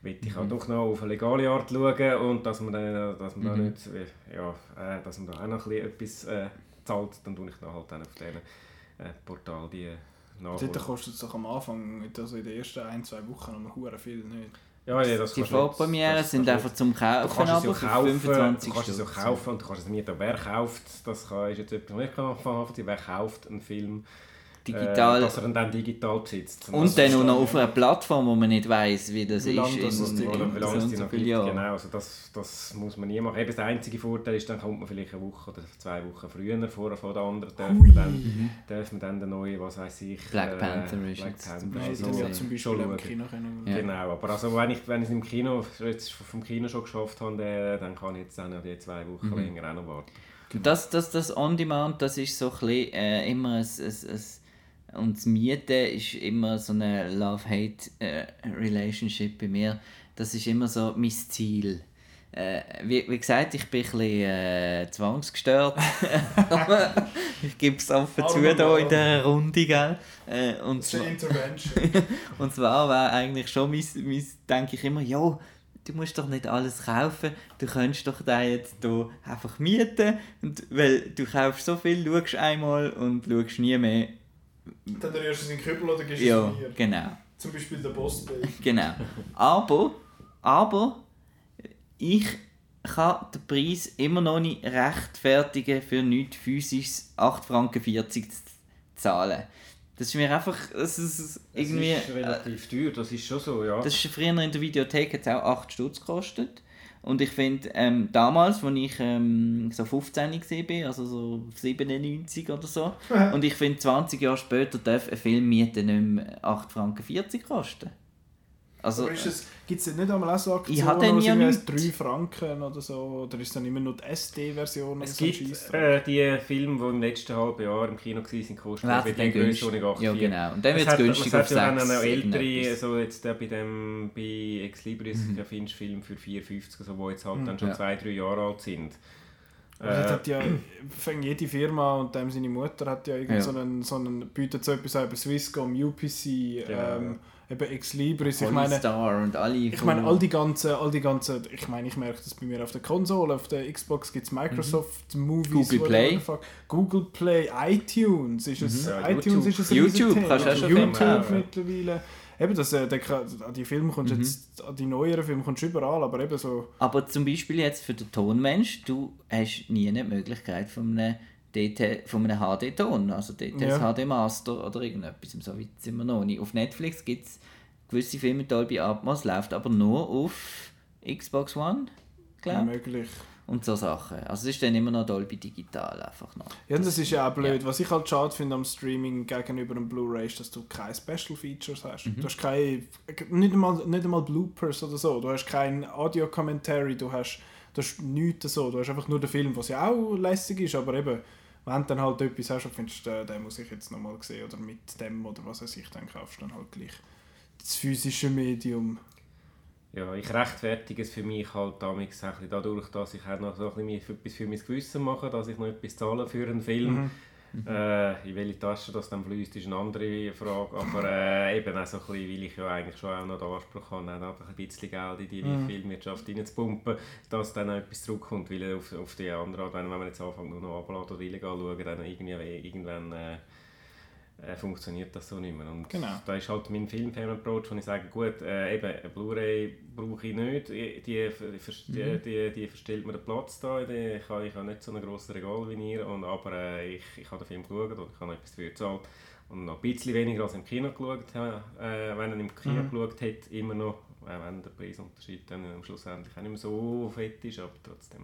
will ich auch Mhm. doch noch auf eine legale Art schauen und dass man dann, dass man da Mhm. nicht, äh, ja, äh, dass man da auch noch ein bisschen etwas äh, zahlt, dann tue ich dann halt dann auf diesen äh, Portal die nachholen. dort kostet es doch am Anfang, also in den ersten ein, zwei Wochen, noch hure viel nicht. Ja, ja, das Die Vorpremieren das- sind das- einfach zum Du Kaufen, kannst es aber ja für kaufen, 25 du kannst es ja kaufen und du kannst es mieten. Wer kauft, das kann, ist jetzt etwas, was ich kann anfangen Wer kauft einen Film digital. Äh, dass er ihn dann digital besitzt. und das dann auch noch auf einer Plattform, wo man nicht weiß, wie das Wie ist. das in-. Oder wie so lange es und die so noch gibt, genau. Also das, das muss man nie machen. Eben der einzige Vorteil ist, dann kommt man vielleicht eine Woche oder zwei Wochen früher vor von den anderen. Darf man, dann, darf man dann den neuen, was weiß ich... Black Panther ist Black Panther zum Nein, Beispiel dann so ja zum Beispiel schon im. Kino können. Ja. Genau, aber also wenn ich, wenn ich es im Kino, jetzt vom Kino schon geschafft habe, dann- dann kann ich jetzt dann noch die zwei Wochen Mhm. länger auch noch warten. Das, das, das On-Demand, das ist so ein bisschen, äh, immer ein, ein, ein und das Mieten ist immer so eine Love-Hate-Relationship bei mir. Das ist immer so mein Ziel. Äh, wie, wie gesagt, ich bin ein bisschen äh, zwangsgestört. ich gebe es offen zu hier in dieser Runde. Gell? Äh, und, Das ist eine zwar, Intervention. *laughs* und zwar wäre eigentlich schon mein, mein denke ich immer, ja, du musst doch nicht alles kaufen, du könntest doch da jetzt hier einfach mieten, und, weil du kaufst so viel, schaust einmal und schaust nie mehr. Dann rührst du es in den Kübel oder gibst Ja, es mir. genau, Zum Beispiel der Boss *laughs* Bay. genau. Aber, aber, ich kann den Preis immer noch nicht rechtfertigen für nichts physisches 8,40 Franken zu zahlen. Das ist mir einfach, das ist irgendwie... Das ist relativ teuer, das ist schon so, ja. Das ist früher in der Videothek hat's auch 8 Stutz gekostet. Und ich finde, ähm, damals, als ich ähm, so 15 war, also so 97 oder so, und ich finde, 20 Jahre später darf ein Film mieten nicht mehr 8,40 Franken kosten. Also, Aber gibt es nicht einmal auch so Aktionen, Ich hatte wo nie es irgendwie nichts. 3 Franken oder so? Oder ist es dann immer nur die SD-Version? oder Es so gibt äh, die Filme, die im letzten halben Jahr im Kino waren, kosten bei dann der Größenordnung günstig. 8,4. Ja, genau. Und dann Es günstig es hat auf ja dann 6 auch ältere, so jetzt der bei dem bei Ex Libris, mhm. findest du Filme für 4,50, also, die jetzt halt dann schon Ja. zwei, drei Jahre alt sind. Aber das Äh, hat ja, fängt jede Firma und dem seine Mutter hat ja, irgend Ja. so einen, so einen, bietet so etwas an, über Swisscom, UPC, Genau, ähm, eben Ex Libris. Ich meine, Polystar und alle. ich meine, all die ganzen, all die ganzen, ich meine, ich merke das bei mir auf der Konsole, auf der Xbox gibt es Microsoft Movies, Mhm. Google whatever Play. the fuck. Google Play, iTunes, ist es, Ja, iTunes YouTube. ist ein YouTube kannst du auch schon YouTube mittlerweile. Eben, das, äh, der, an die Filme kommst Mhm. jetzt, an die neueren Filme kommst du überall, aber eben so, Aber zum Beispiel jetzt für den Tonmensch, du hast nie eine Möglichkeit von einem, DT, von einem HD-Ton, also DTS Ja. HD Master oder irgendetwas, so weit sind wir noch nicht. Auf Netflix gibt es gewisse Filme, Dolby Atmos, läuft aber nur auf Xbox One, glaube möglich. Und so Sachen. Also es ist dann immer noch Dolby Digital einfach noch. Ja, das, ist ja auch blöd. Was ich halt schade finde am Streaming gegenüber dem Blu-ray ist, dass du keine Special Features hast. Mhm. Du hast keine, nicht einmal, nicht einmal Bloopers oder so. Du hast kein Audio-Commentary, du hast, du hast nichts so. Du hast einfach nur den Film, was ja auch lässig ist, aber eben, wenn du dann halt etwas hast und findest, äh, den muss ich jetzt nochmal sehen oder mit dem oder was weiß ich, dann kaufst du dann halt gleich das physische Medium. Ja, ich rechtfertige es für mich halt bisschen dadurch, dass ich auch noch so ein bisschen etwas für mein Gewissen mache, dass ich noch etwas zahle für einen Film. Äh, in welche Tasche das dann fließt, ist eine andere Frage. Aber äh, eben auch so ein bisschen, weil ich ja eigentlich schon auch noch den Anspruch habe, auch ein bisschen Geld in die Mhm. Filmwirtschaft reinzupumpen, dass dann auch etwas zurückkommt. Weil auf, auf die andere Art, wenn man jetzt anfängt, nur noch abladen oder illegal schauen, dann irgendwie, irgendwann äh, äh, funktioniert das so nicht mehr. Und Genau. da ist halt mein Film-Fan-Approach, wo ich sage, gut, äh, eben, eine Blu-ray brauche ich nicht, die, die, die, die, die verstellt mir den Platz da, die, ich habe ich habe nicht so ein grosses Regal wie ihr, und, aber äh, ich, ich habe den Film geschaut und ich habe etwas dafür gezahlt und noch ein bisschen weniger als im Kino geschaut habe, äh, wenn er im Kino Mhm. geschaut hat, immer noch, äh, wenn der Preisunterschied dann am schlussendlich auch nicht mehr so fett ist, aber trotzdem,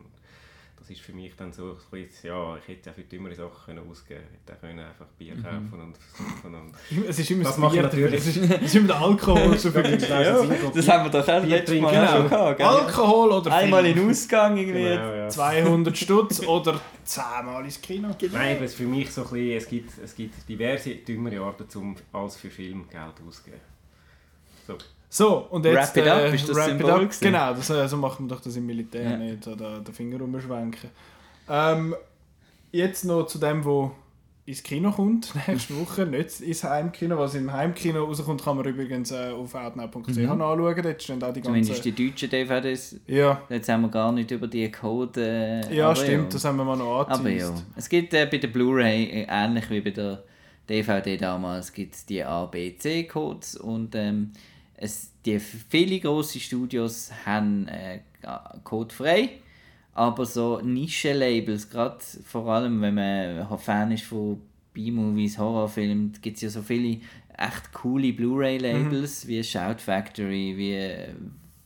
das ist für mich dann so, ein bisschen, ja, ich hätte auch für dümmere Sachen können ausgeben können, ich hätte auch können einfach Bier Mhm. kaufen und versuchen und *laughs* Es ist immer Das das mache ich Bier, natürlich. Es ist, es ist immer der Alkohol. *laughs* so viel Ja, Das haben wir doch auch letztes Mal auch genau. schon gehabt. gell? Alkohol oder Einmal in Film. den Ausgang irgendwie. Genau, ja. 200 Stutz oder 10 Mal ins Kino. Nein, aber es ist für mich so ein bisschen, es gibt, es gibt diverse dümmere Arten, um als für Film Geld auszugeben. So. So, und jetzt. Wrap it up, äh, ist das Symbol up. Genau, das, äh, so macht man doch das im Militär Ja. nicht, oder den Finger rumschwenken. Ähm, jetzt noch zu dem, wo ins Kino kommt, *laughs* nächste Woche, nicht ins Heimkino. Was im Heimkino rauskommt, kann man übrigens äh, auf outnow.ch Mhm. anschauen. Dort stehen auch die Zumindest ganzen... die deutschen DVDs. Ja, Jetzt haben wir gar nicht über die Code. Äh, ja stimmt, das haben wir mal noch Aber ja, es gibt äh, bei der Blu-ray, äh, ähnlich wie bei der DVD damals, gibt es die A, B, C-Codes und ähm, es, die viele grosse Studios haben äh, Code frei, aber so Nischenlabels, gerade vor allem wenn man Fan ist von B-Movies, Horrorfilme, gibt es ja so viele echt coole Blu-ray-Labels Mhm. wie Shout Factory, wie,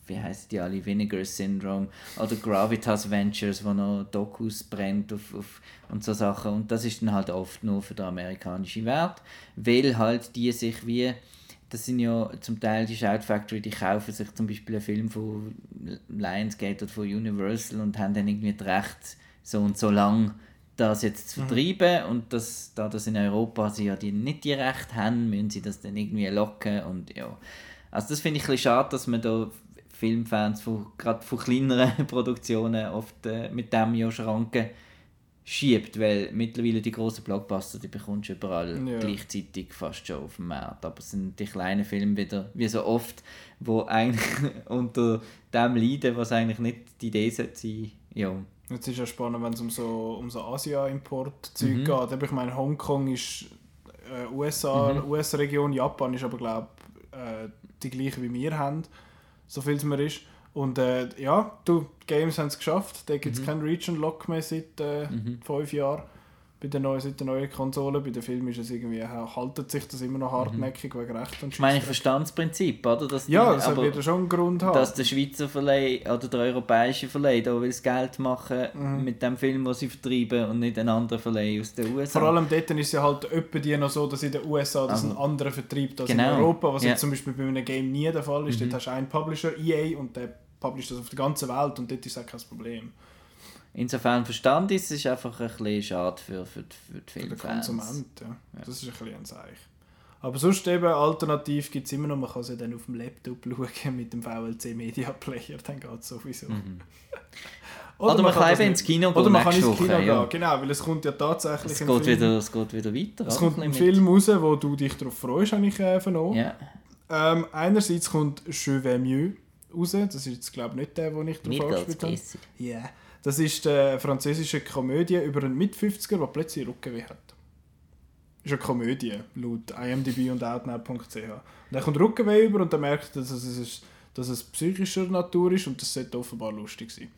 wie heißen die alle, Vinegar Syndrome oder Gravitas Ventures, wo noch Dokus brennt auf, auf, und so Sachen. Und das ist dann halt oft nur für den amerikanischen Wert, weil halt die sich wie das sind ja zum Teil die Shout Factory, die kaufen sich zum Beispiel einen Film von Lionsgate oder von Universal und haben dann irgendwie das Recht, so und so lang das jetzt zu vertreiben. Und das, da das in Europa sie ja die nicht die Rechte haben, müssen sie das dann irgendwie locken und ja. Also das finde ich ein bisschen schade, dass man da Filmfans von, gerade von kleineren *laughs* Produktionen oft äh, mit dem ja Schranken schiebt, weil mittlerweile die großen Blockbuster, die bekommst du überall Ja. gleichzeitig fast schon auf dem Markt. Aber es sind die kleinen Filme wieder, wie so oft, wo eigentlich *laughs* unter dem leiden, was eigentlich nicht die Idee sollte sein. Ja. Jetzt ist ja spannend, wenn es um so, um so Asia-Import-Zeug Mhm. geht. Aber ich meine, Hongkong ist äh, USA, Mhm. US-Region, Japan ist aber, glaube äh, die gleiche wie wir haben, so viel es mir ist. Und äh, ja, du, die Games haben es geschafft. Da gibt es Mhm. keinen Region-Lock mehr seit äh, fünf Jahren. Bei der neuen, seit der neuen Konsole. Bei den Filmen ist es irgendwie, haltet sich das immer noch hartnäckig wegen Recht und Mhm. Ich meine, ich Scheissdreck. verstehe das Prinzip, oder? Dass Ja, die- das aber wird schon einen Grund haben. dass der Schweizer Verleih oder der europäische Verleih da will das Geld machen Mhm. mit dem Film, den sie vertreiben und nicht ein anderer Verleih aus den USA. Vor allem dort ist es ja halt etwa die noch so, dass in den USA das Also- ein anderer vertreibt als Genau. in Europa, was Ja. Mhm. jetzt zum Beispiel bei einem Game nie der Fall ist. Dort hast du einen Publisher, EA, und der publisht das auf der ganzen Welt und dort ist auch kein Problem. Insofern verstand ich es, ist einfach ein bisschen schade für, für, die- für die Für den Filmfans. Konsument, ja. Das ist ein bisschen ein Seich. Aber sonst eben, alternativ gibt es immer noch, man kann sie dann auf dem Laptop *laughs* schauen mit dem VLC Media Player, dann geht es sowieso. Oder man kann eben ins Kino Oder gehen man kann ins Kino ja. gehen, genau, weil es kommt ja tatsächlich Es geht, Film, wieder, es geht wieder weiter. es oder? kommt ein Film raus, wo du dich darauf freust, habe ich äh, vernommen. Ja, Ähm, einerseits kommt Je vais mieux raus. Das ist jetzt, glaube ich, nicht der, den ich es angespielt habe. Ja. Das ist eine französische Komödie über einen Mit-50er, der plötzlich Rückenweh hat. ist eine Komödie, laut IMDb und Outnow.ch. Und er kommt Rückenweh über und er merkt, dass es, dass es psychischer Natur ist und das sollte offenbar lustig sein.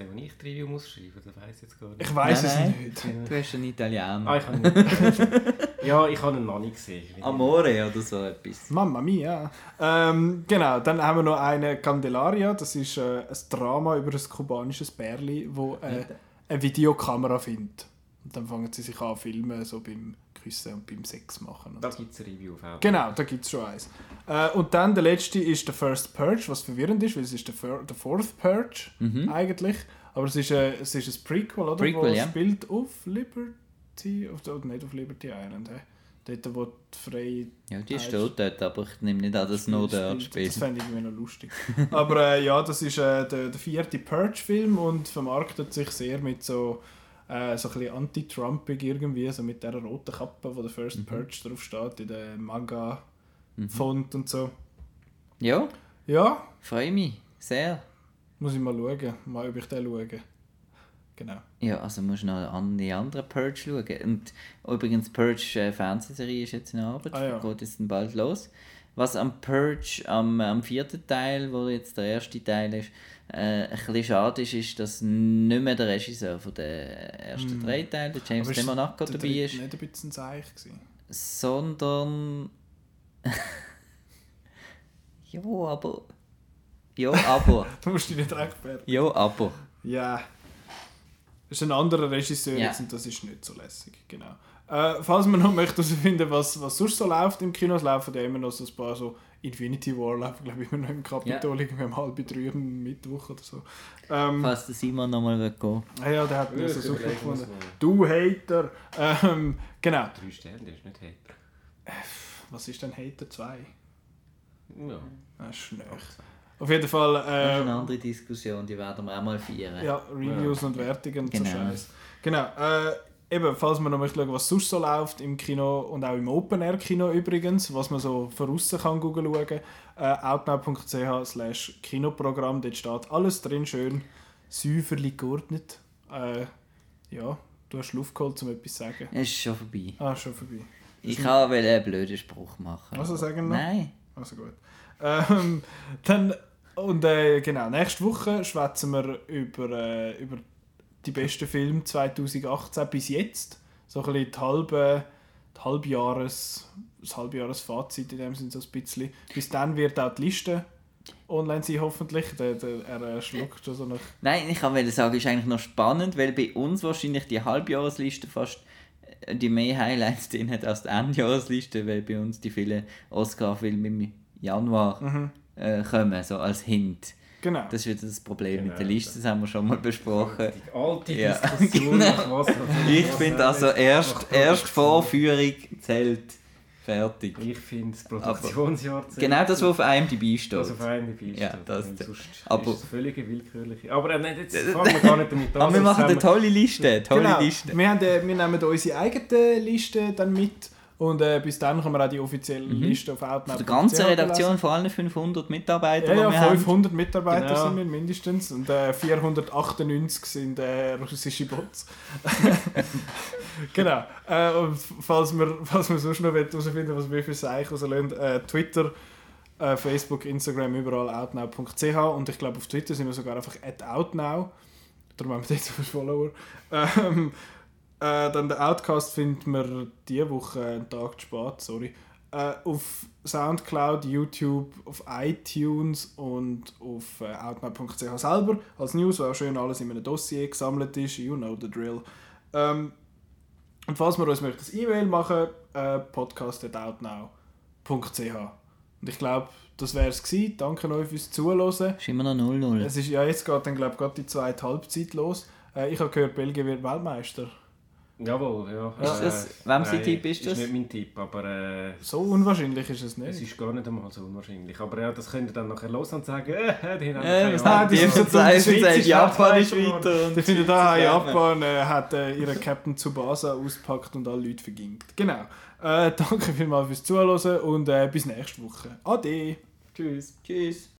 Das den ich Review muss schreiben? Das weiß ich jetzt gar nicht. Ich weiß es Nein, nicht. Du hast einen Italiener. Ah, ich habe Ja, ich habe ihn noch nicht gesehen. Amore oder so etwas. Mamma mia. Ähm, genau, dann haben wir noch eine Candelaria. Das ist äh, ein Drama über ein kubanisches Bärli, wo äh, eine Videokamera findet. Und dann fangen sie sich an zu filmen, so beim Küssen und beim Sex machen. Da so. gibt es eine Review auf Outlook. Genau, da gibt es schon eins. Äh, und dann der letzte ist der First Purge, was verwirrend ist, weil es ist der, Fir der Fourth Purge eigentlich. Aber es ist, äh, es ist ein Prequel, oder? Prequel, wo ja. spielt auf Liberty, auf, oder nicht auf Liberty Island, hä? Dort, wo die freie Ja, die Ah, steht dort, aber ich nehme nicht an, dass nur dort spielt. Das fände ich irgendwie noch lustig. Aber äh, ja, das ist äh, der, der vierte Purge-Film und vermarktet sich sehr mit so, äh, so ein bisschen anti-Trumpig irgendwie, so mit der roten Kappe, wo der First Mhm. Purge drauf steht, in der Manga-Font und so. Ja, Ja, freue mich. Sehr. muss ich mal schauen, mal ob ich den schaue. Genau. Ja, also musst du noch an die anderen Purge schauen. Und übrigens, die Purge äh, Fernsehserie ist jetzt in Arbeit, Ah, ja. geht jetzt dann bald los. Was am Purge, am, am vierten Teil, wo jetzt der erste Teil ist, äh, ein bisschen schade ist, ist, dass nicht mehr der Regisseur von den ersten drei Teilen, der James Hm. Aber ist dabei dritte ist, nicht ein bisschen Seich gewesen? sondern... *laughs* ja, aber... Ja, *laughs* aber... Du musst dich nicht rechtfertigen. ja, aber... Ja. Das ist ein anderer Regisseur Ja. jetzt und das ist nicht so lässig. Genau. Äh, falls man noch möchte herausfinden, was, was sonst so läuft im Kino, es laufen ja immer noch so ein paar so Infinity War laufen, glaube ich, immer noch im Kapitol, irgendwie um halb drei am Mittwoch oder so. Ähm, Falls der Simon nochmal gehen ah ja, der hat mir Ja, so das super gefunden. Du Hater! Ähm, genau. Drei Sterne, der ist nicht Hater. Was ist denn Hater 2? Ja. Das ist nicht. Auf jeden Fall. Das ist Äh, eine andere Diskussion, die werden wir auch mal feiern. Ja, Reviews und Wertungen und so Genau. Scheiß. Genau. Äh, eben, falls man noch möchte schauen, was sonst so läuft im Kino und auch im Open-Air-Kino übrigens, was man so von außen kann googeln schauen, äh, outnow.ch slash Kinoprogramm, dort steht alles drin, schön säuferlich geordnet. Äh, ja, du hast Luft geholt, um etwas zu sagen. Es ist schon vorbei. Ah, schon vorbei. Ich kann will einen blöden Spruch machen. Also sagen noch? Nein. Also gut. Ähm, dann, und äh, genau, nächste Woche schwätzen wir über, äh, über die besten Filme 2018 bis jetzt. so ein bisschen die halbe, die Halbjahres, das Halbjahresfazit in dem Sinne so ein bisschen. Bis dann wird auch die Liste online sein, hoffentlich. Der, der, er äh, schluckt schon so nach... Nein, ich wollte sagen, ist eigentlich noch spannend, weil bei uns wahrscheinlich die Halbjahresliste fast äh, die mehr Highlights drin hat als die Endjahresliste, weil bei uns die vielen Oscar-Filme im Januar Mhm. äh, kommen, so als Hint. Genau. Das ist wieder das Problem mit der Genau. Liste, das haben wir schon mal besprochen. Die alte Ja, Diskussion, *laughs* genau. nach was Ich was finde also erst, erst. Vorführung zählt fertig. Ich finde das Produktionsjahr zählt. Genau das, was auf IMDb steht. Also auf einen Bein Ja, steht, das- weil sonst aber- ist es völlig willkürlich. Aber äh, nein, jetzt fangen wir gar nicht damit an. *laughs* Aber wir machen eine tolle Liste, tolle genau. Liste. Wir, haben, äh, wir nehmen unsere eigene Liste dann mit und äh, bis dann können wir auch die offizielle Liste auf Outnow. Die ganze Redaktion von allen 500 Mitarbeitern, Ja, ja, haben. 500 Mitarbeiter Genau. sind wir mindestens und äh, 498 sind äh, russische Bots. *laughs* genau. Äh, und falls wir, falls sonst noch herausfinden wollen, was wir für Seich rauslassen, äh, Twitter, äh, Facebook, Instagram, überall outnow.ch und ich glaube auf Twitter sind wir sogar einfach at outnow. Darum haben wir viele Follower. Ähm, äh, dann der Outcast finden wir diese Woche einen Tag zu spät, sorry. Äh, auf Soundcloud, YouTube, auf iTunes und auf äh, outnow.ch selber als News, wo auch schön alles in einem Dossier gesammelt ist. You know the drill. Ähm, und falls wir uns möchten, ein E-Mail machen, äh, podcast.outnow.ch Und ich glaube, das wäre es gewesen. Danke euch fürs Zuhören. Ist immer noch 0-0. Es ist, ja, jetzt geht dann glaube ich gerade die zweite Halbzeit los. Äh, ich habe gehört, Belgien wird Weltmeister. Jawohl, ja. Ist das- wem sein Tipp ist das? Ist nicht mein Tipp, aber äh, So unwahrscheinlich ist es es nicht. ist gar nicht einmal so unwahrscheinlich. Aber ja, das könnt ihr dann nachher los und sagen, *laughs* äh, die haben Äh, keine Ahnung. haben die sagen, Japan ist weiter. und- Ich finde, da Ja. Japan äh, hat äh, ihren Captain Tsubasa auspackt und alle Leute verginkt. Genau. Äh, *laughs* danke vielmals fürs Zuhören und äh, bis nächste Woche. Ade. Tschüss. Tschüss.